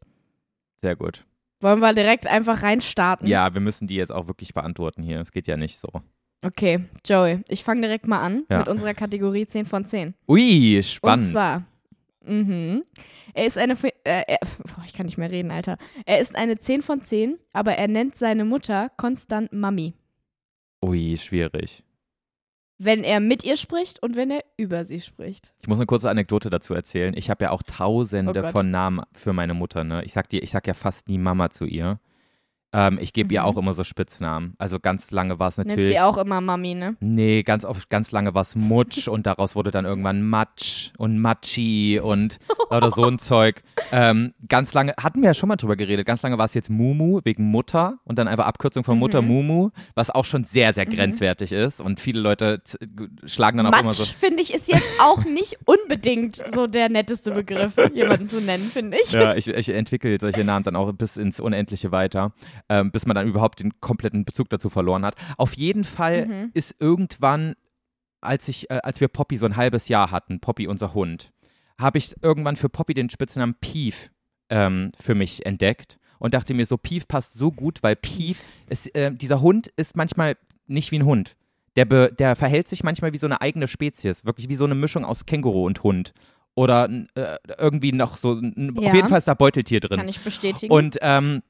Sehr gut. Wollen wir direkt einfach reinstarten? Ja, wir müssen die jetzt auch wirklich beantworten hier. Es geht ja nicht so. Okay, Joey, ich fange direkt mal an Ja. mit unserer Kategorie 10 von 10. Ui, spannend. Und zwar, mhm, er ist eine, äh, er, (laughs) boah, ich kann nicht mehr reden, Alter. Er ist eine 10 von 10, aber er nennt seine Mutter konstant Mami. Ui, schwierig. Wenn er mit ihr spricht und wenn er über sie spricht. Ich muss eine kurze Anekdote dazu erzählen. Ich habe ja auch Oh tausende Gott. von Namen für meine Mutter, ne? Ich sag dir, ich sag ja fast nie Mama zu ihr. Ähm, ich gebe ihr Mhm. auch immer so Spitznamen. Also ganz lange war es Nennt natürlich. sie auch immer Mami, ne? Nee, ganz oft, ganz lange war es Mutsch und daraus wurde dann irgendwann Matsch und Matschi und oder so ein (laughs) Zeug. Ähm, ganz lange, hatten wir ja schon mal drüber geredet, ganz lange war es jetzt Mumu wegen Mutter und dann einfach Abkürzung von Mutter Mhm. Mumu, was auch schon sehr, sehr Mhm. grenzwertig ist und viele Leute schlagen dann auch immer so. Matsch, finde ich, ist jetzt auch nicht (laughs) unbedingt so der netteste Begriff, jemanden zu nennen, finde ich. Ja, ich, ich entwickle solche Namen dann auch bis ins Unendliche weiter, ähm, bis man dann überhaupt den kompletten Bezug dazu verloren hat. Auf jeden Fall Mhm. ist irgendwann, als ich, äh, als wir Poppy so ein halbes Jahr hatten, Poppy unser Hund, habe ich irgendwann für Poppy den Spitznamen Pief ähm, für mich entdeckt und dachte mir so, Pief passt so gut, weil Pief, ist, äh, dieser Hund ist manchmal nicht wie ein Hund. Der, be, der verhält sich manchmal wie so eine eigene Spezies, wirklich wie so eine Mischung aus Känguru und Hund. Oder äh, irgendwie noch so, Ja. auf jeden Fall ist da Beuteltier drin. Kann ich bestätigen. Und ähm,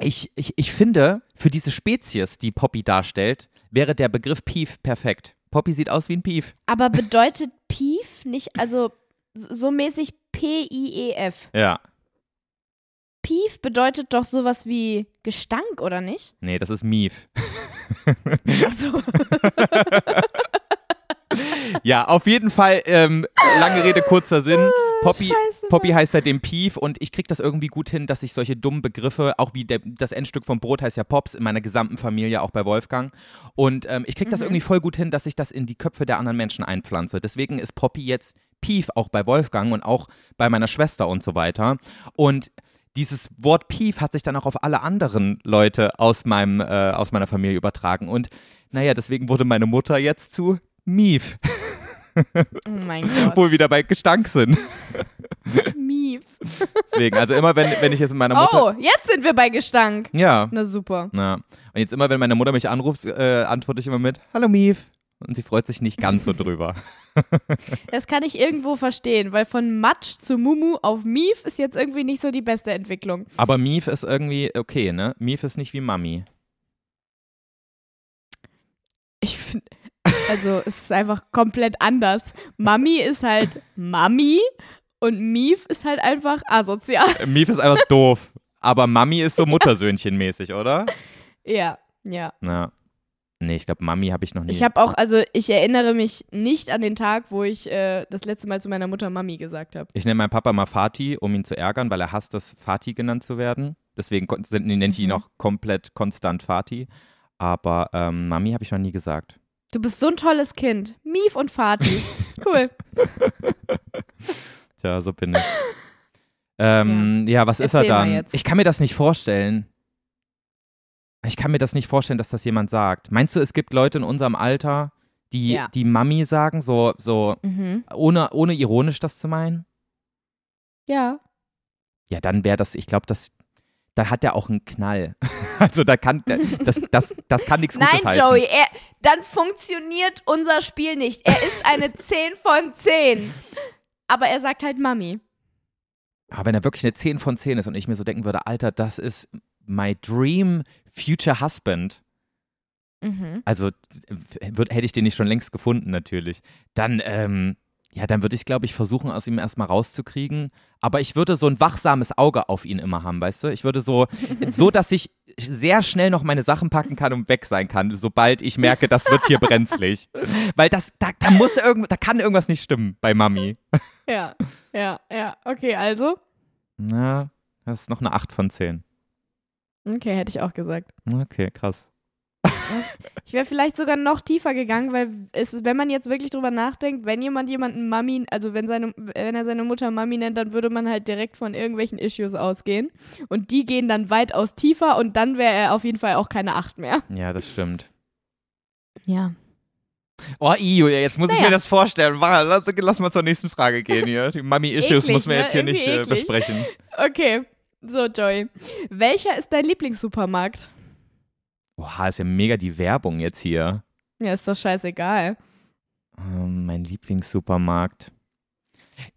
ich, ich, ich finde, für diese Spezies, die Poppy darstellt, wäre der Begriff Pief perfekt. Poppy sieht aus wie ein Pief. Aber (laughs) bedeutet Pief nicht, also so mäßig P-I-E-F. Ja. Pief bedeutet doch sowas wie Gestank, oder nicht? Nee, das ist Mief. Achso. (laughs) (laughs) Ja, auf jeden Fall, ähm, lange Rede, kurzer Sinn. Poppy, Scheiße, Poppy heißt seitdem Pief und ich krieg das irgendwie gut hin, dass ich solche dummen Begriffe, auch wie der, das Endstück vom Brot heißt ja Pops, in meiner gesamten Familie, auch bei Wolfgang. Und ähm, ich krieg das irgendwie voll gut hin, dass ich das in die Köpfe der anderen Menschen einpflanze. Deswegen ist Poppy jetzt Pief auch bei Wolfgang und auch bei meiner Schwester und so weiter. Und dieses Wort Pief hat sich dann auch auf alle anderen Leute aus, meinem, äh, aus meiner Familie übertragen. Und naja, deswegen wurde meine Mutter jetzt zu Mief, Oh mein Gott. wo wir wieder bei Gestank sind. Mief. Deswegen, also immer wenn, wenn ich jetzt mit meiner Mutter. Oh, jetzt sind wir bei Gestank. Ja. Na super. Na. Und jetzt immer, wenn meine Mutter mich anruft, äh, antworte ich immer mit Hallo Mief. Und sie freut sich nicht ganz so drüber. (laughs) Das kann ich irgendwo verstehen, weil von Matsch zu Mumu auf Mief ist jetzt irgendwie nicht so die beste Entwicklung. Aber Mief ist irgendwie okay, ne? Mief ist nicht wie Mami. Ich finde, also es ist einfach komplett anders. Mami ist halt Mami und Mief ist halt einfach asozial. Äh, Mief ist einfach doof. Aber Mami ist so Muttersöhnchen-mäßig, oder? Ja, ja. Na. Nee, ich glaube, Mami habe ich noch nie. Ich habe auch, also ich erinnere mich nicht an den Tag, wo ich äh, das letzte Mal zu meiner Mutter Mami gesagt habe. Ich nenne meinen Papa mal Fatih, um ihn zu ärgern, weil er hasst es, Fatih genannt zu werden. Deswegen nenne ich ihn Mhm. auch komplett konstant Fatih. Aber ähm, Mami habe ich noch nie gesagt. Du bist so ein tolles Kind. Mief und Fatih. Cool. (laughs) Tja, so bin ich. Ähm, ja. was ist er Erzähl dann? Ich kann mir das nicht vorstellen. Ich kann mir das nicht vorstellen, dass das jemand sagt. Meinst du, es gibt Leute in unserem Alter, die, Ja. die Mami sagen, so, so Mhm. ohne, ohne ironisch das zu meinen? Ja. Ja, dann wäre das, ich glaube, das, da hat er auch einen Knall. (laughs) also da kann, das, das, das kann nichts Nein, Gutes heißen. Joey, er, dann funktioniert unser Spiel nicht. Er ist eine (laughs) 10 von 10. Aber er sagt halt Mami. Aber wenn er wirklich eine 10 von 10 ist und ich mir so denken würde, Alter, das ist my dream future husband, Mhm. also hätte ich den nicht schon längst gefunden natürlich, dann, ähm, ja, dann würde ich, glaube ich, versuchen, aus ihm erstmal rauszukriegen. Aber ich würde so ein wachsames Auge auf ihn immer haben, weißt du? Ich würde so, (laughs) so, dass ich sehr schnell noch meine Sachen packen kann und weg sein kann, sobald ich merke, das wird hier brenzlig. (laughs) Weil das, da, da muss irgend, da kann irgendwas nicht stimmen bei Mami. (laughs) Ja, ja, ja. Okay, also. Na, das ist noch eine 8 von 10. Okay, hätte ich auch gesagt. Okay, krass. Ich wäre vielleicht sogar noch tiefer gegangen, weil es ist, wenn man jetzt wirklich drüber nachdenkt, wenn jemand jemanden Mami, also wenn seine, wenn er seine Mutter Mami nennt, dann würde man halt direkt von irgendwelchen Issues ausgehen. Und die gehen dann weitaus tiefer und dann wäre er auf jeden Fall auch keine Acht mehr. Ja, das stimmt. Ja. Oh, Io, jetzt muss ich Naja. mir das vorstellen. Warte, Lass, lass mal zur nächsten Frage gehen hier. Die Mami-Issues muss man ne? jetzt hier Irgendwie nicht äh, besprechen. Okay. So, Joey. Welcher ist dein Lieblingssupermarkt? Boah, ist ja mega die Werbung jetzt hier. Ja, ist doch scheißegal. Ähm, mein Lieblingssupermarkt.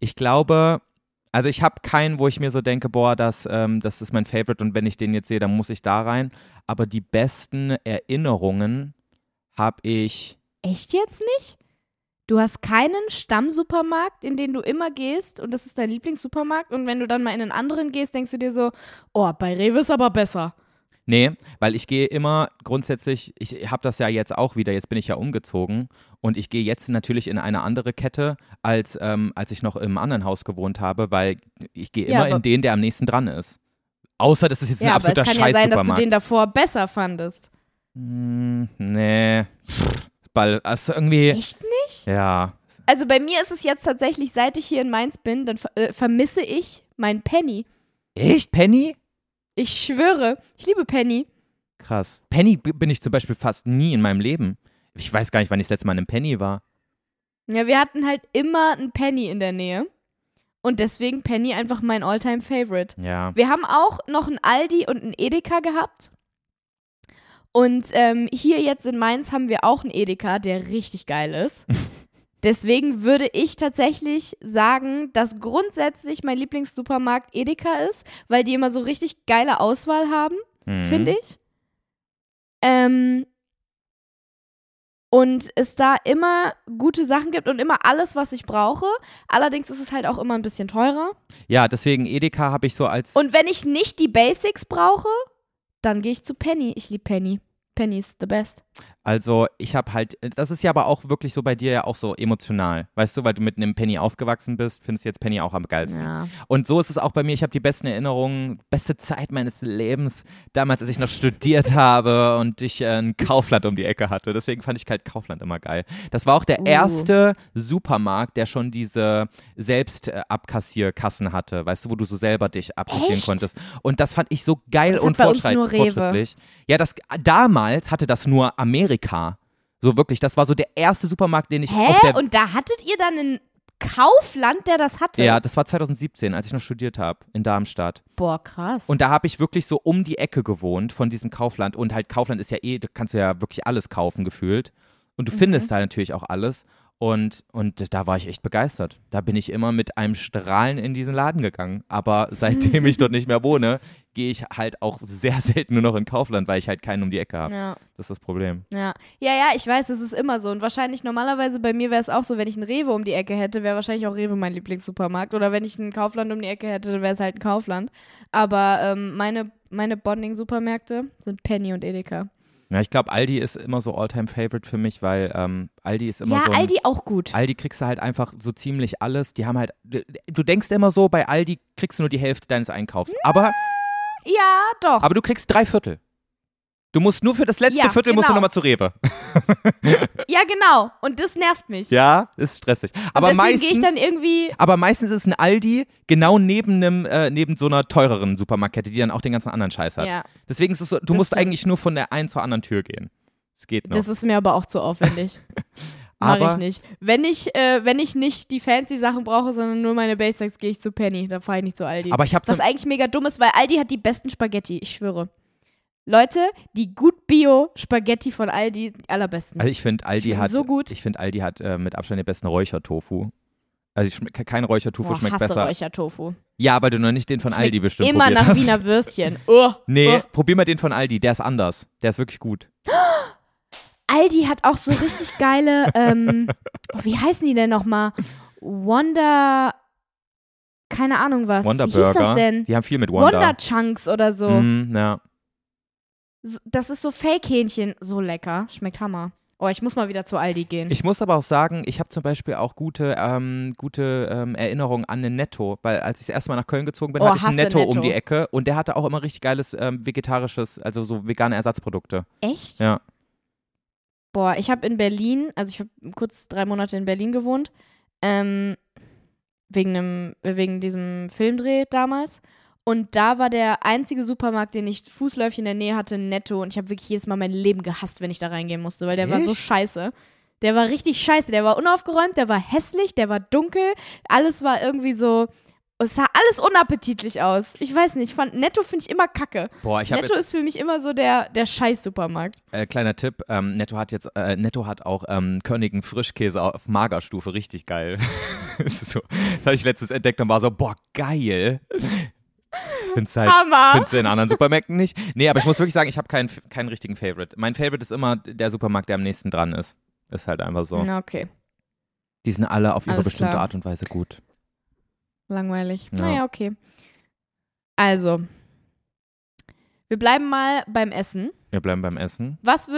Ich glaube, also ich habe keinen, wo ich mir so denke, boah, das, ähm, das ist mein Favorite und wenn ich den jetzt sehe, dann muss ich da rein. Aber die besten Erinnerungen habe ich. Echt jetzt nicht? Du hast keinen Stammsupermarkt, in den du immer gehst und das ist dein Lieblingssupermarkt und wenn du dann mal in einen anderen gehst, denkst du dir so, oh, bei Rewe ist aber besser. Nee, weil ich gehe immer grundsätzlich, ich habe das ja jetzt auch wieder, jetzt bin ich ja umgezogen und ich gehe jetzt natürlich in eine andere Kette, als, ähm, als ich noch im anderen Haus gewohnt habe, weil ich gehe Ja, immer aber- in den, der am nächsten dran ist. Außer das ist jetzt ein Ja, aber absoluter es kann ja sein, dass du den davor besser fandest. Hm, nee. Ball, also irgendwie, Echt nicht? ja. Also bei mir ist es jetzt tatsächlich, seit ich hier in Mainz bin, dann äh, vermisse ich mein Penny. Echt, Penny? Ich schwöre, ich liebe Penny. Krass. Penny bin ich zum Beispiel fast nie in meinem Leben. Ich weiß gar nicht, wann ich das letzte Mal in einem Penny war. Ja, wir hatten halt immer einen Penny in der Nähe. Und deswegen Penny einfach mein Alltime favorite Ja. Wir haben auch noch einen Aldi und einen Edeka gehabt. Und ähm, hier jetzt in Mainz haben wir auch einen Edeka, der richtig geil ist. (laughs) Deswegen würde ich tatsächlich sagen, dass grundsätzlich mein Lieblingssupermarkt Edeka ist, weil die immer so richtig geile Auswahl haben, Mhm. finde ich. Ähm, und es da immer gute Sachen gibt und immer alles, was ich brauche. Allerdings ist es halt auch immer ein bisschen teurer. Ja, deswegen Edeka habe ich so als. Und wenn ich nicht die Basics brauche, dann gehe ich zu Penny. Ich liebe Penny. Penny is the best. Also ich habe halt, das ist ja aber auch wirklich so bei dir ja auch so emotional, weißt du, weil du mit einem Penny aufgewachsen bist, findest du jetzt Penny auch am geilsten. Ja. Und so ist es auch bei mir, ich habe die besten Erinnerungen, beste Zeit meines Lebens, damals, als ich noch studiert habe und ich äh, ein Kaufland um die Ecke hatte. Deswegen fand ich halt Kaufland immer geil. Das war auch der Uh. erste Supermarkt, der schon diese Selbstabkassierkassen hatte, weißt du, wo du so selber dich abkassieren Echt? konntest. Und das fand ich so geil Das und fortschreit nur Rewe. fortschrittlich. Ja, das damals hatte das nur Amerika. So wirklich, das war so der erste Supermarkt, den ich auf Hä? der Und da hattet ihr dann einen Kaufland, der das hatte? Ja, das war 2017, als ich noch studiert habe in Darmstadt. Boah, krass. Und da habe ich wirklich so um die Ecke gewohnt von diesem Kaufland. Und halt Kaufland ist ja eh, da kannst du ja wirklich alles kaufen gefühlt. Und du Mhm. findest da natürlich auch alles. Und, und da war ich echt begeistert. Da bin ich immer mit einem Strahlen in diesen Laden gegangen. Aber seitdem ich dort nicht mehr wohne, (laughs) gehe ich halt auch sehr selten nur noch in Kaufland, weil ich halt keinen um die Ecke habe. ja. Das ist das Problem. Ja. ja, ja, ich weiß, das ist immer so. Und wahrscheinlich normalerweise bei mir wäre es auch so, wenn ich einen Rewe um die Ecke hätte, wäre wahrscheinlich auch Rewe mein Lieblingssupermarkt. Oder wenn ich ein Kaufland um die Ecke hätte, wäre es halt ein Kaufland. Aber ähm, meine, meine Bonding-Supermärkte sind Penny und Edeka. Ja, ich glaube, Aldi ist immer so All-Time-Favorite für mich, weil ähm, Aldi ist immer ja, so. Ein, Aldi auch gut. Aldi kriegst du halt einfach so ziemlich alles. Die haben halt, du, du denkst immer so, bei Aldi kriegst du nur die Hälfte deines Einkaufs. Aber, ja, doch. aber du kriegst drei Viertel. Du musst nur für das letzte Ja, Viertel musst du genau. nochmal zu Rewe. (laughs) ja, genau. Und das nervt mich. Ja, ist stressig. Aber meistens, dann irgendwie. aber meistens ist ein Aldi genau neben einem, äh, neben so einer teureren Supermarktkette, die dann auch den ganzen anderen Scheiß hat. Ja, Deswegen ist es so, du Das musst stimmt. eigentlich nur von der einen zur anderen Tür gehen. Es geht noch. das ist mir aber auch zu aufwendig. (laughs) Mach Aber- ich nicht. Wenn ich, äh, wenn ich nicht die fancy Sachen brauche, sondern nur meine Basics, gehe ich zu Penny. Da fahre ich nicht zu Aldi. aber ich habe Was eigentlich mega dumm ist, weil Aldi hat die besten Spaghetti, ich schwöre. Leute, die gut Bio-Spaghetti von Aldi, die allerbesten. Also ich finde, Aldi Schmecken hat, so gut. ich finde, Aldi hat äh, mit Abstand den besten Räuchertofu. Also kein Räuchertofu Boah, schmeckt hasse besser. Räuchertofu. Ja, weil du noch nicht den von Schmeckt Aldi bestimmt Immer probiert nach hast. Wiener Würstchen. (laughs) Oh, Nee, oh. probier mal den von Aldi, der ist anders. Der ist wirklich gut. (gasps) Aldi hat auch so richtig geile, ähm, oh, wie heißen die denn nochmal? Wonder, keine Ahnung was. Wonder wie hieß Burger. das denn? Die haben viel mit Wonder. Wonder Chunks oder so. Mhm, ja. Das ist so Fake-Hähnchen. So lecker. Schmeckt Hammer. Oh, ich muss mal wieder zu Aldi gehen. Ich muss aber auch sagen, ich habe zum Beispiel auch gute, ähm, gute ähm, Erinnerungen an den Netto, weil als ich das erste Mal nach Köln gezogen bin, Oh, hatte ich einen hasse Netto, um Netto. die Ecke und der hatte auch immer richtig geiles ähm, vegetarisches, also so vegane Ersatzprodukte. Echt? Ja. Boah, ich habe in Berlin, also ich habe kurz drei Monate in Berlin gewohnt, ähm, wegen, einem, wegen diesem Filmdreh damals. Und da war der einzige Supermarkt, den ich fußläufig in der Nähe hatte, Netto. Und ich habe wirklich jedes Mal mein Leben gehasst, wenn ich da reingehen musste, weil der war so Echt? scheiße. Der war richtig scheiße. Der war unaufgeräumt, der war hässlich, der war dunkel. Alles war irgendwie so. Es sah alles unappetitlich aus. Ich weiß nicht, ich fand Netto finde ich immer kacke. Boah, ich Netto jetzt, ist für mich immer so der, der Scheiß-Supermarkt. äh, kleiner Tipp, ähm, Netto hat jetzt, äh, Netto hat auch ähm, Körnigen Frischkäse auf Magerstufe, richtig geil. (laughs) so, das habe ich letztens entdeckt und war so, boah, geil. Find's halt, findest du in anderen Supermärkten nicht? Nee, aber ich muss wirklich sagen, ich habe keinen, keinen richtigen Favorite. Mein Favorite ist immer der Supermarkt, der am nächsten dran ist. Ist halt einfach so. Na, okay. Die sind alle auf ihre Alles bestimmte klar. Art und Weise gut. Langweilig. Ja. Naja, okay. Also, wir bleiben mal beim Essen. Wir bleiben beim Essen. Was,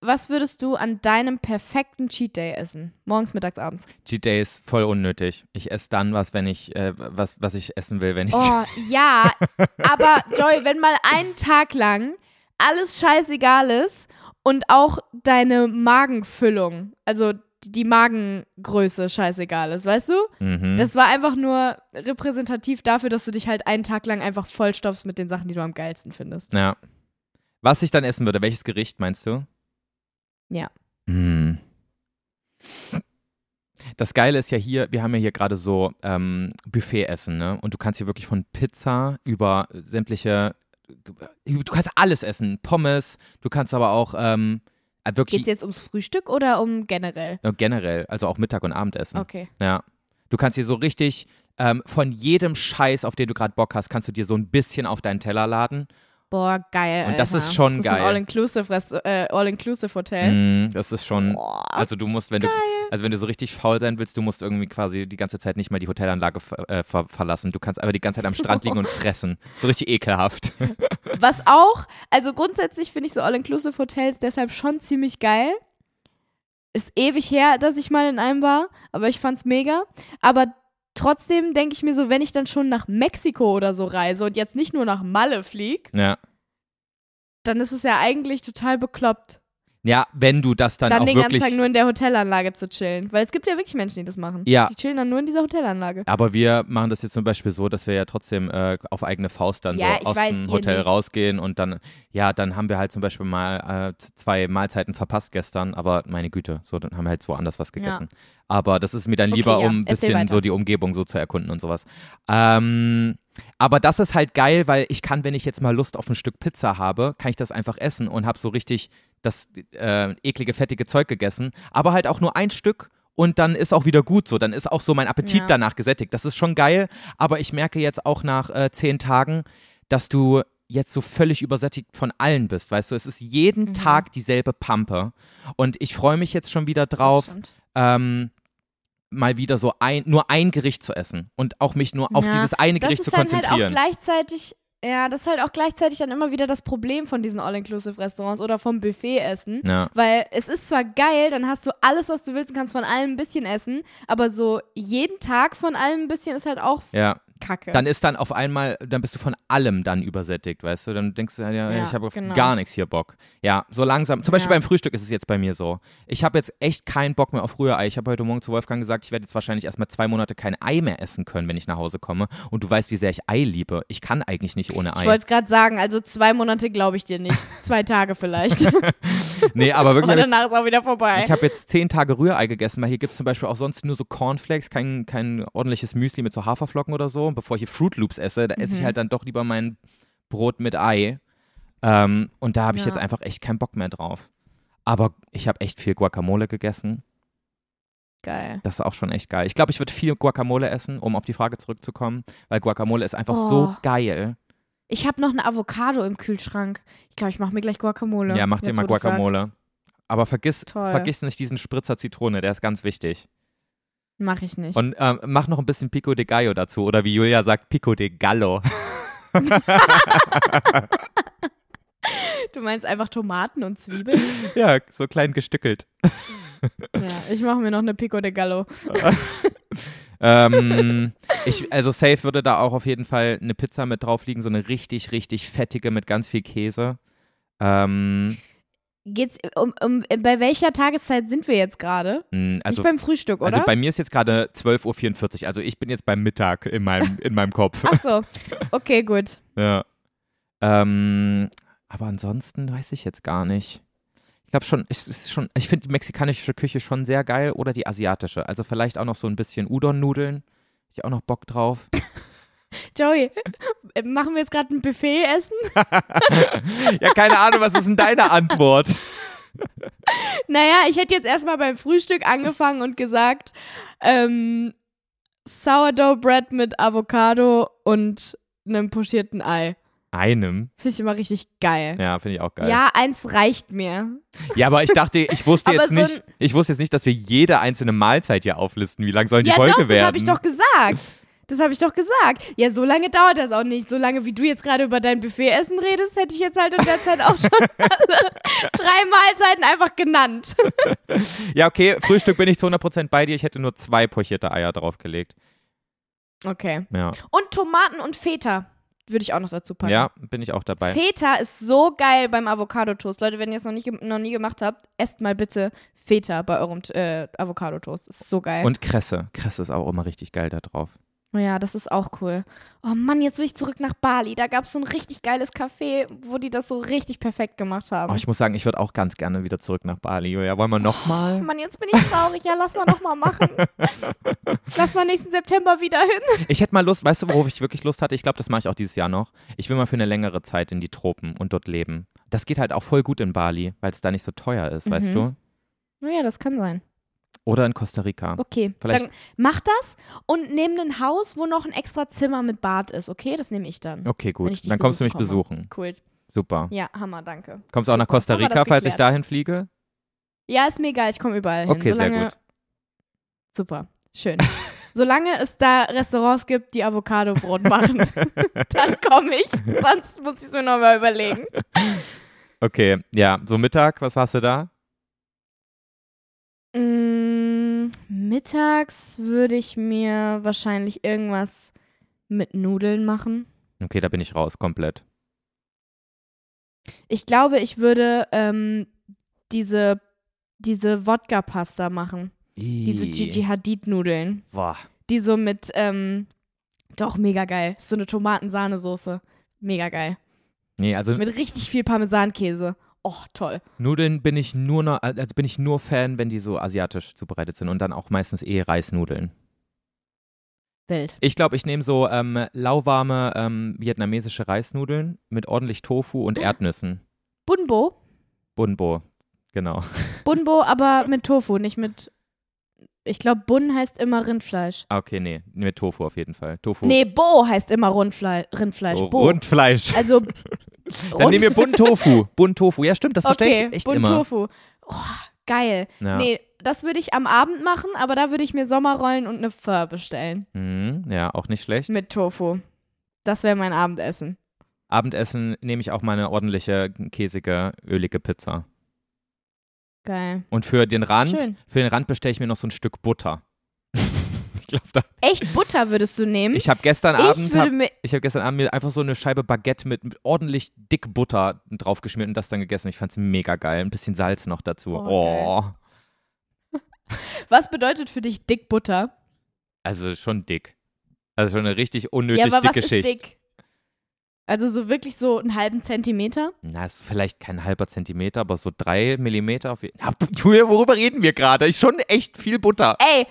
was würdest du an deinem perfekten Cheat Day essen? Morgens, mittags, abends. Cheat Day ist voll unnötig. Ich esse dann was, wenn ich, äh, was, was ich essen will, wenn ich Oh, (laughs) ja. aber Joy, wenn mal einen Tag lang alles scheißegal ist und auch deine Magenfüllung, also die Magengröße scheißegal ist, weißt du? Mhm. Das war einfach nur repräsentativ dafür, dass du dich halt einen Tag lang einfach vollstopfst mit den Sachen, die du am geilsten findest. Ja. Was ich dann essen würde, welches Gericht meinst du? Ja. Hm. Das Geile ist ja hier, wir haben ja hier gerade so ähm, Buffet-Essen, ne? Und du kannst hier wirklich von Pizza über sämtliche, du kannst alles essen. Pommes, du kannst aber auch ähm, äh, wirklich Geht's jetzt ums Frühstück oder um generell? äh, generell, also auch Mittag und Abendessen. Okay. Ja. Du kannst hier so richtig ähm, von jedem Scheiß, auf den du gerade Bock hast, kannst du dir so ein bisschen auf deinen Teller laden. Boah, geil. Und das Alter. ist schon das geil. Ist ein All-Inclusive äh, All-Inclusive-Hotel. Mm, das ist schon, Boah, also du musst, wenn du, also wenn du so richtig faul sein willst, du musst irgendwie quasi die ganze Zeit nicht mal die Hotelanlage ver äh, ver verlassen. Du kannst einfach die ganze Zeit am Strand liegen und (laughs) fressen. So richtig ekelhaft. (laughs) Was auch, also grundsätzlich finde ich so All-Inclusive-Hotels deshalb schon ziemlich geil. Ist ewig her, dass ich mal in einem war, aber ich fand's mega. Aber trotzdem denke ich mir so, wenn ich dann schon nach Mexiko oder so reise und jetzt nicht nur nach Malle flieg, ja. dann ist es ja eigentlich total bekloppt, Ja, wenn du das dann, dann, auch den wirklich. ganzen Tag nur in der Hotelanlage zu chillen. Weil es gibt ja wirklich Menschen, die das machen. Ja. Die chillen dann nur in dieser Hotelanlage. Aber wir machen das jetzt zum Beispiel so, dass wir ja trotzdem äh, auf eigene Faust dann Ja, so aus weiß, dem Hotel nicht. rausgehen und dann, ja, dann haben wir halt zum Beispiel mal äh, zwei Mahlzeiten verpasst gestern, aber meine Güte, so, dann haben wir halt woanders was gegessen. Aber das ist mir dann Okay, lieber, ja, um ein bisschen weiter. so die Umgebung so zu erkunden und sowas. Ähm, aber das ist halt geil, weil ich kann, wenn ich jetzt mal Lust auf ein Stück Pizza habe, kann ich das einfach essen und habe so richtig das äh, eklige, fettige Zeug gegessen, aber halt auch nur ein Stück und dann ist auch wieder gut so. Dann ist auch so mein Appetit Ja. danach gesättigt. Das ist schon geil, aber ich merke jetzt auch nach äh, zehn Tagen, dass du jetzt so völlig übersättigt von allen bist, weißt du, es ist jeden Mhm. Tag dieselbe Pampe und ich freue mich jetzt schon wieder drauf, Das ähm, mal wieder so ein, nur ein Gericht zu essen und auch mich nur auf Ja, dieses eine Das Gericht ist zu dann halt auch konzentrieren. gleichzeitig, ja, das ist halt auch gleichzeitig dann immer wieder das Problem von diesen All-Inclusive-Restaurants oder vom Buffet-Essen. ja. Weil es ist zwar geil, dann hast du alles, was du willst und kannst von allem ein bisschen essen, aber so jeden Tag von allem ein bisschen ist halt auch ja, kacke. dann ist dann auf einmal, dann bist du von allem dann übersättigt, weißt du? Dann denkst du, ja, Ja, ich habe auf genau. gar nichts hier Bock. Ja, so langsam. Zum Beispiel Ja. beim Frühstück ist es jetzt bei mir so. Ich habe jetzt echt keinen Bock mehr auf Rührei. Ich habe heute Morgen zu Wolfgang gesagt, ich werde jetzt wahrscheinlich erstmal zwei Monate kein Ei mehr essen können, wenn ich nach Hause komme. Und du weißt, wie sehr ich Ei liebe. Ich kann eigentlich nicht ohne ich Ei. wollte es gerade sagen, also zwei Monate glaube ich dir nicht. (laughs) zwei Tage vielleicht. (laughs) Nee, aber wirklich. aber ich jetzt- danach ist auch wieder vorbei. Ich habe jetzt zehn Tage Rührei gegessen, weil hier gibt es zum Beispiel auch sonst nur so Cornflakes, kein, kein ordentliches Müsli mit so Haferflocken oder so. Und bevor ich hier Fruit Loops esse, da esse ich Mhm. halt dann doch lieber mein Brot mit Ei. Ähm, und da habe ich Ja. jetzt einfach echt keinen Bock mehr drauf. Aber ich habe echt viel Guacamole gegessen. Geil. Das ist auch schon echt geil. Ich glaube, ich würde viel Guacamole essen, um auf die Frage zurückzukommen, weil Guacamole ist einfach Oh. so geil. Ich habe noch eine Avocado im Kühlschrank. Ich glaube, ich mache mir gleich Guacamole. Ja, mach dir Jetzt, mal Guacamole. Aber vergiss, Toll. vergiss nicht diesen Spritzer Zitrone, der ist ganz wichtig. Mach ich nicht. Und ähm, mach noch ein bisschen Pico de Gallo dazu. Oder wie Julia sagt, Pico de Gallo. (laughs) du meinst einfach Tomaten und Zwiebeln? ja, so klein gestückelt. ja, ich mache mir noch eine Pico de Gallo. (laughs) ähm, (laughs) ich, also safe würde da auch auf jeden Fall eine Pizza mit drauf liegen, so eine richtig, richtig fettige mit ganz viel Käse. Ähm, Geht's um, um bei welcher Tageszeit sind wir jetzt gerade? mh, also, Nicht beim Frühstück, oder? also bei mir ist jetzt gerade 12.44 Uhr, also ich bin jetzt beim Mittag in meinem, in meinem Kopf. Ach so. Okay, gut. (laughs) Ja. Ähm, aber ansonsten weiß ich jetzt gar nicht. Ich glaube schon, es ist schon, ich finde die mexikanische Küche schon sehr geil oder die asiatische. Also vielleicht auch noch so ein bisschen Udon-Nudeln. Ich auch noch Bock drauf. (laughs) Joey, äh, machen wir jetzt gerade ein Buffet essen? (laughs) ja, keine Ahnung, was ist denn deine Antwort? (laughs) Naja, ich hätte jetzt erstmal beim Frühstück angefangen und gesagt, ähm, Sourdough Bread mit Avocado und einem pochierten Ei. Einem. Das finde ich immer richtig geil. Ja, finde ich auch geil. Ja, eins reicht mir. Ja, aber ich dachte, ich wusste (laughs) jetzt so nicht, ich wusste jetzt nicht, dass wir jede einzelne Mahlzeit hier auflisten. Wie lang soll die ja, Folge doch, das werden? habe ich doch gesagt. Das habe ich doch gesagt. Ja, so lange dauert das auch nicht. So lange, wie du jetzt gerade über dein Buffetessen redest, hätte ich jetzt halt in der Zeit auch schon alle (laughs) drei Mahlzeiten einfach genannt. Ja, okay, Frühstück bin ich zu 100% bei dir. Ich hätte nur zwei pochierte Eier draufgelegt. Okay. Ja, Und Tomaten und Feta würde ich auch noch dazu packen. ja bin ich auch dabei. Feta ist so geil beim Avocado-Toast. Leute, wenn ihr es noch, nicht noch nie gemacht habt, esst mal bitte Feta bei eurem äh, Avocado-Toast. Ist so geil. Und Kresse. Kresse ist auch immer richtig geil da drauf. Oh ja, das ist auch cool. Oh Mann, jetzt will ich zurück nach Bali. Da gab es so ein richtig geiles Café, wo die das so richtig perfekt gemacht haben. Oh, ich muss sagen, ich würde auch ganz gerne wieder zurück nach Bali. Julia, wollen wir nochmal? Mann, jetzt bin ich traurig. Ja, lass mal noch mal machen. (laughs) lass mal nächsten September wieder hin. Ich hätte mal Lust, weißt du, worauf ich wirklich Lust hatte? Ich glaube, das mache ich auch dieses Jahr noch. Ich will mal für eine längere Zeit in die Tropen und dort leben. Das geht halt auch voll gut in Bali, weil es da nicht so teuer ist, weißt Mhm. du? Naja, das kann sein. Oder in Costa Rica. Okay, Vielleicht- dann mach das und nimm ein Haus, wo noch ein extra Zimmer mit Bad ist, okay? Das nehme ich dann. Okay, gut. Dann kommst du mich besuchen komme. besuchen. Cool. Super. Ja, Hammer, danke. Kommst du auch nach. Costa Rica, falls ich dahin fliege? Ja, ist mir egal, ich komme überall hin. Okay, sehr solange, gut. Super, schön. (laughs) Solange es da Restaurants gibt, die Avocadobrot (laughs) machen, (laughs) dann komme ich. Sonst muss ich es mir nochmal überlegen. Okay, ja, so Mittag, was hast du da? Mm, mittags würde ich mir wahrscheinlich irgendwas mit Nudeln machen. Okay, da bin ich raus, komplett. Ich glaube, ich würde ähm, diese, diese Wodka-Pasta machen. Diese Ih, Gigi Hadid-Nudeln. Die so mit, ähm, doch, mega geil. So eine Tomatensahnesoße. Mega geil. Nee, also Mit richtig viel Parmesankäse. Oh, toll. Nudeln bin ich nur noch, also bin ich nur Fan, wenn die so asiatisch zubereitet sind und dann auch meistens eh Reisnudeln. Wild. Ich glaube, ich nehme so ähm, lauwarme ähm, vietnamesische Reisnudeln mit ordentlich Tofu und Erdnüssen. Bunbo. Bunbo, genau. (laughs) Bunbo, aber mit Tofu, nicht mit. Ich glaube, Bun heißt immer Rindfleisch. Ah, Okay, nee, mit Tofu auf jeden Fall. Tofu. Nee, Bo heißt immer Rundfle Rindfleisch. oh, Bo. Rundfleisch. Also. (laughs) Dann nehmen wir Bun Tofu. (laughs) Bun Tofu. Ja, stimmt, das verstehe okay, ich echt Bun immer. Tofu. Oh, geil. Ja. Nee, das würde ich am Abend machen, aber da würde ich mir Sommerrollen und eine Pho bestellen. Mhm, ja, auch nicht schlecht. Mit Tofu. Das wäre mein Abendessen. Abendessen nehme ich auch mal eine ordentliche, käsige, ölige Pizza. Geil. Und für den Rand, Schön. für den Rand bestelle ich mir noch so ein Stück Butter. Glaube, da. (laughs) Echt Butter würdest du nehmen? Ich habe gestern? Ich Abend, hab, mir. ich habe gestern Abend mir einfach so eine Scheibe Baguette mit, mit ordentlich dick Butter draufgeschmiert und das dann gegessen. Ich fand es mega geil. Ein bisschen Salz noch dazu. Oh, Oh, (laughs) Was bedeutet für dich dick Butter? also schon dick. Also schon eine richtig unnötig ja, aber was dicke ist Schicht. dick? Also so wirklich so einen halben Zentimeter? Na, ist vielleicht kein halber Zentimeter, aber so drei Millimeter auf jeden Fall. Julia, worüber reden wir gerade? Ist schon echt viel Butter. Ey,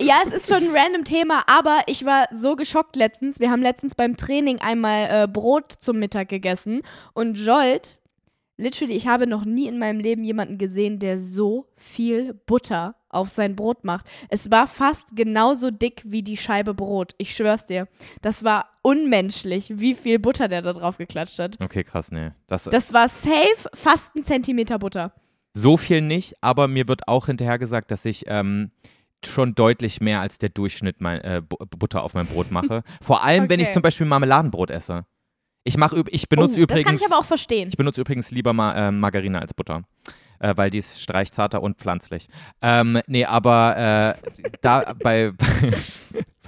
ja, es ist schon ein random Thema, aber ich war so geschockt letztens. Wir haben letztens beim Training einmal äh, Brot zum Mittag gegessen und Jolt, literally, ich habe noch nie in meinem Leben jemanden gesehen, der so viel Butter auf sein Brot macht. Es war fast genauso dick wie die Scheibe Brot. Ich schwör's dir. Das war unmenschlich, wie viel Butter der da drauf geklatscht hat. Okay, krass, nee. Das, Das war safe fast ein Zentimeter Butter. so viel nicht, aber mir wird auch hinterher gesagt, dass ich ähm, schon deutlich mehr als der Durchschnitt mein, äh, Bu- Butter auf mein Brot mache. (laughs) Vor allem, wenn ich Okay. zum Beispiel Marmeladenbrot esse. Ich mache, üb- ich benutze oh, übrigens, Das kann ich aber auch verstehen. ich benutze übrigens lieber Ma äh, Margarine als Butter. Äh, weil die ist streichzarter und pflanzlich. Ähm, nee, aber äh, da (laughs) bei,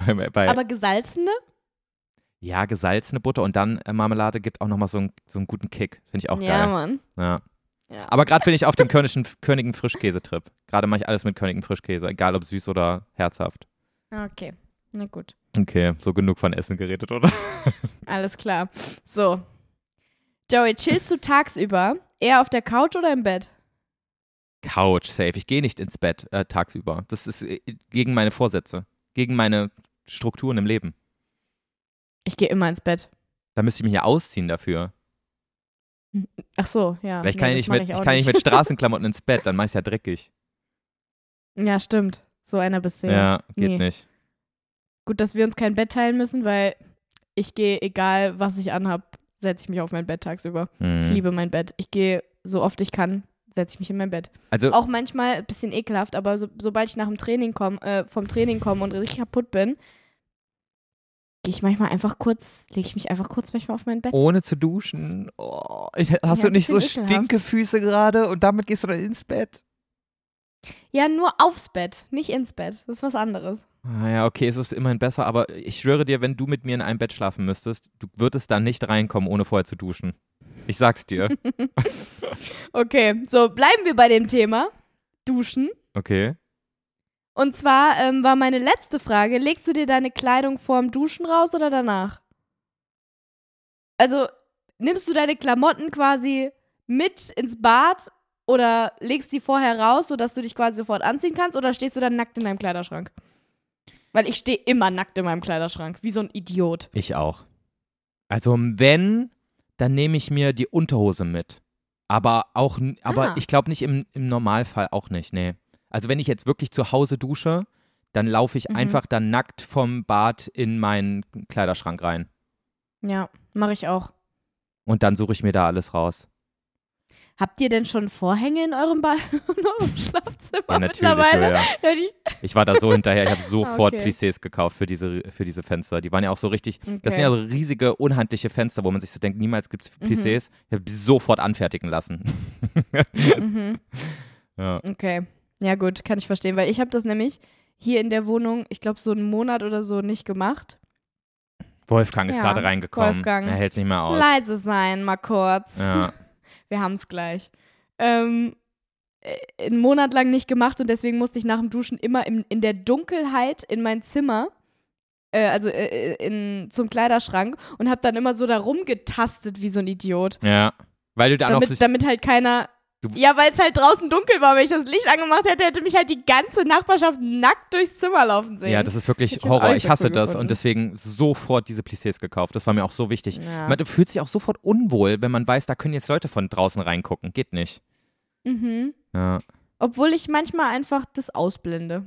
bei, bei, bei Aber gesalzene? ja, gesalzene Butter und dann äh, Marmelade gibt auch nochmal so, einen- so einen guten Kick. Finde ich auch ja, geil. Mann. Ja. Ja. Aber gerade bin ich auf dem Körnigen, Königen Frischkäse-Trip. Gerade mache ich alles mit Königen Frischkäse, egal ob süß oder herzhaft. Okay, na gut. Okay, so genug von Essen geredet, oder? (laughs) Alles klar. So. Joey, chillst du tagsüber eher auf der Couch oder im Bett? Couch, safe. Ich gehe nicht ins Bett äh, tagsüber. Das ist äh, gegen meine Vorsätze, gegen meine Strukturen im Leben. Ich gehe immer ins Bett. Da müsste ich mich ja ausziehen dafür. Ach so, ja. Weil ich Nee, kann, ja das nicht mit, ich auch kann nicht mit (laughs) Straßenklamotten ins Bett, dann mach ich ja dreckig. Ja, stimmt. So einer bist du Ja, ja. geht Nee. nicht. Gut, dass wir uns kein Bett teilen müssen, weil ich gehe, egal was ich anhab, setze ich mich auf mein Bett tagsüber. Hm. Ich liebe mein Bett. Ich gehe so oft ich kann, setze ich mich in mein Bett. Also, Auch manchmal ein bisschen ekelhaft, aber so, sobald ich nach dem Training komme, äh, vom Training komme und richtig kaputt bin, gehe ich manchmal einfach kurz, lege ich mich einfach kurz manchmal auf mein Bett. ohne zu duschen. Oh, ich, hast Ja, du nicht so ekelhaft. Stinkefüße gerade und damit gehst du dann ins Bett? Ja, nur aufs Bett, nicht ins Bett. Das ist was anderes. Ah ja, okay, es ist immerhin besser, aber ich schwöre dir, wenn du mit mir in einem Bett schlafen müsstest, du würdest da nicht reinkommen, ohne vorher zu duschen. Ich sag's dir. (laughs) Okay, so bleiben wir bei dem Thema. Duschen. Okay. Und zwar ähm, war meine letzte Frage: Legst du dir deine Kleidung vorm Duschen raus oder danach? Also, nimmst du deine Klamotten quasi mit ins Bad oder legst die vorher raus, sodass du dich quasi sofort anziehen kannst oder stehst du dann nackt in deinem Kleiderschrank? Weil ich stehe immer nackt in meinem Kleiderschrank, wie so ein Idiot. Ich auch. Also wenn, dann nehme ich mir die Unterhose mit. Aber auch, aber Ah. ich glaube nicht im, im Normalfall auch nicht, nee. Also wenn ich jetzt wirklich zu Hause dusche, dann laufe ich Mhm. einfach dann nackt vom Bad in meinen Kleiderschrank rein. Ja, mache ich auch. Und dann suche ich mir da alles raus. Habt ihr denn schon Vorhänge in eurem, ba (laughs) eurem Schlafzimmer Ja, natürlich. mittlerweile? Ja. Ja, Ich war da so hinterher. Ich habe (laughs) sofort Okay. Plissés gekauft für diese, für diese Fenster. Die waren ja auch so richtig. Das Okay. sind ja so riesige, unhandliche Fenster, wo man sich so denkt, niemals gibt es Mhm. Plissés. Ich habe die sofort anfertigen lassen. mhm. (laughs) ja. Okay. Ja, gut, kann ich verstehen, weil ich habe das nämlich hier in der Wohnung, ich glaube, so einen Monat oder so nicht gemacht. Wolfgang ist gerade reingekommen. Wolfgang. Er hält es nicht mehr aus. Leise sein, mal kurz. Ja. Wir haben es gleich. Ähm, äh, einen Monat lang nicht gemacht und deswegen musste ich nach dem Duschen immer in, in der Dunkelheit in mein Zimmer, äh, also äh, in, zum Kleiderschrank und habe dann immer so da rumgetastet wie so ein Idiot. ja. Weil du auch Damit, sich, damit halt keiner. Du- ja, weil es halt draußen dunkel war. Wenn ich das Licht angemacht hätte, hätte mich halt die ganze Nachbarschaft nackt durchs Zimmer laufen sehen. Ja, das ist wirklich ich Horror. Ich hasse cool das gefunden. und deswegen sofort diese Plissés gekauft. Das war mir auch so wichtig. Ja. Man fühlt sich auch sofort unwohl, wenn man weiß, da können jetzt Leute von draußen reingucken. Geht nicht. Mhm. Ja. Obwohl ich manchmal einfach das ausblende.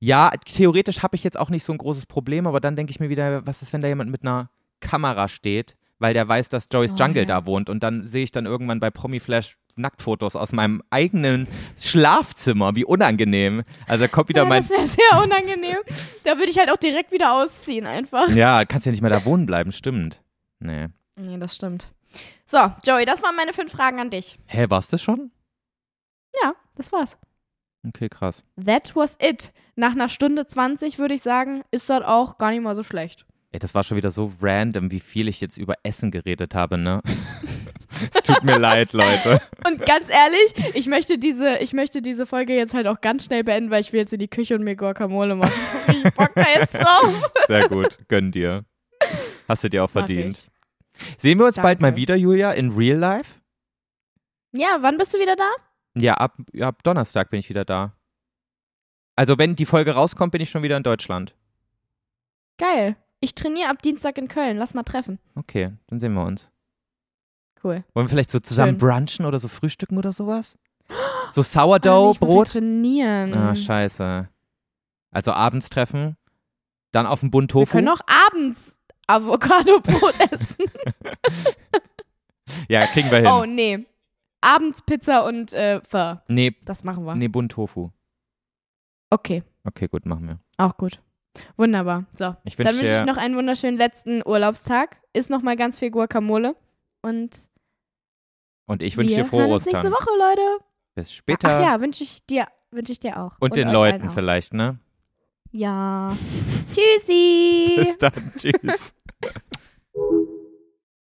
Ja, theoretisch habe ich jetzt auch nicht so ein großes Problem, aber dann denke ich mir wieder, was ist, wenn da jemand mit einer Kamera steht, weil der weiß, dass Joey's Oh, Jungle ja. da wohnt und dann sehe ich dann irgendwann bei Promiflash Nacktfotos aus meinem eigenen Schlafzimmer. Wie unangenehm. Also da kommt wieder ja, mein. das wäre sehr unangenehm. da würde ich halt auch direkt wieder ausziehen einfach. Ja, kannst ja nicht mehr da wohnen bleiben, stimmt. Nee. Nee, das stimmt. So, Joey, das waren meine fünf Fragen an dich. Hä, war's das schon? Ja, das war's. Okay, krass. That was it. Nach einer Stunde 20 würde ich sagen, ist das auch gar nicht mal so schlecht. Ey, das war schon wieder so random, wie viel ich jetzt über Essen geredet habe, ne? (laughs) es tut mir leid, Leute. (laughs) Und ganz ehrlich, ich möchte diese, ich möchte diese Folge jetzt halt auch ganz schnell beenden, weil ich will jetzt in die Küche und mir Guacamole machen. (laughs) Ich bock da jetzt drauf. Sehr gut, gönn dir. Hast du dir auch verdient. Sehen wir uns bald mal Danke. wieder, Julia, in Real Life? Ja, wann bist du wieder da? Ja, ab, ab Donnerstag bin ich wieder da. Also, wenn die Folge rauskommt, bin ich schon wieder in Deutschland. Geil. Ich trainiere ab Dienstag in Köln. Lass mal treffen. Okay, dann sehen wir uns. Cool. Wollen wir vielleicht so zusammen Schön. brunchen oder so frühstücken oder sowas? So Ah, Sourdough-Brot? trainieren. Ah, scheiße. Also abends treffen, dann auf dem Bund Wir Tofu. können auch abends Avocado-Brot (laughs) essen. ja, kriegen wir hin. Oh, nee. Abends Pizza und äh, Pho. nee, Das machen wir. nee, Bund Tofu. Okay, Okay, gut, machen wir. auch gut. Wunderbar. So, Ich dann wünsche ich noch einen wunderschönen letzten Urlaubstag. Ist noch mal ganz viel Guacamole. Und und ich wünsche dir frohe hören uns Ostern. nächste Woche, Leute. Bis später. Ach ja, wünsche ich dir, wünsche ich dir auch. Und, den euch Leuten vielleicht, ne? Ja. (laughs) Tschüssi. Bis dann. (laughs) Tschüss. (laughs)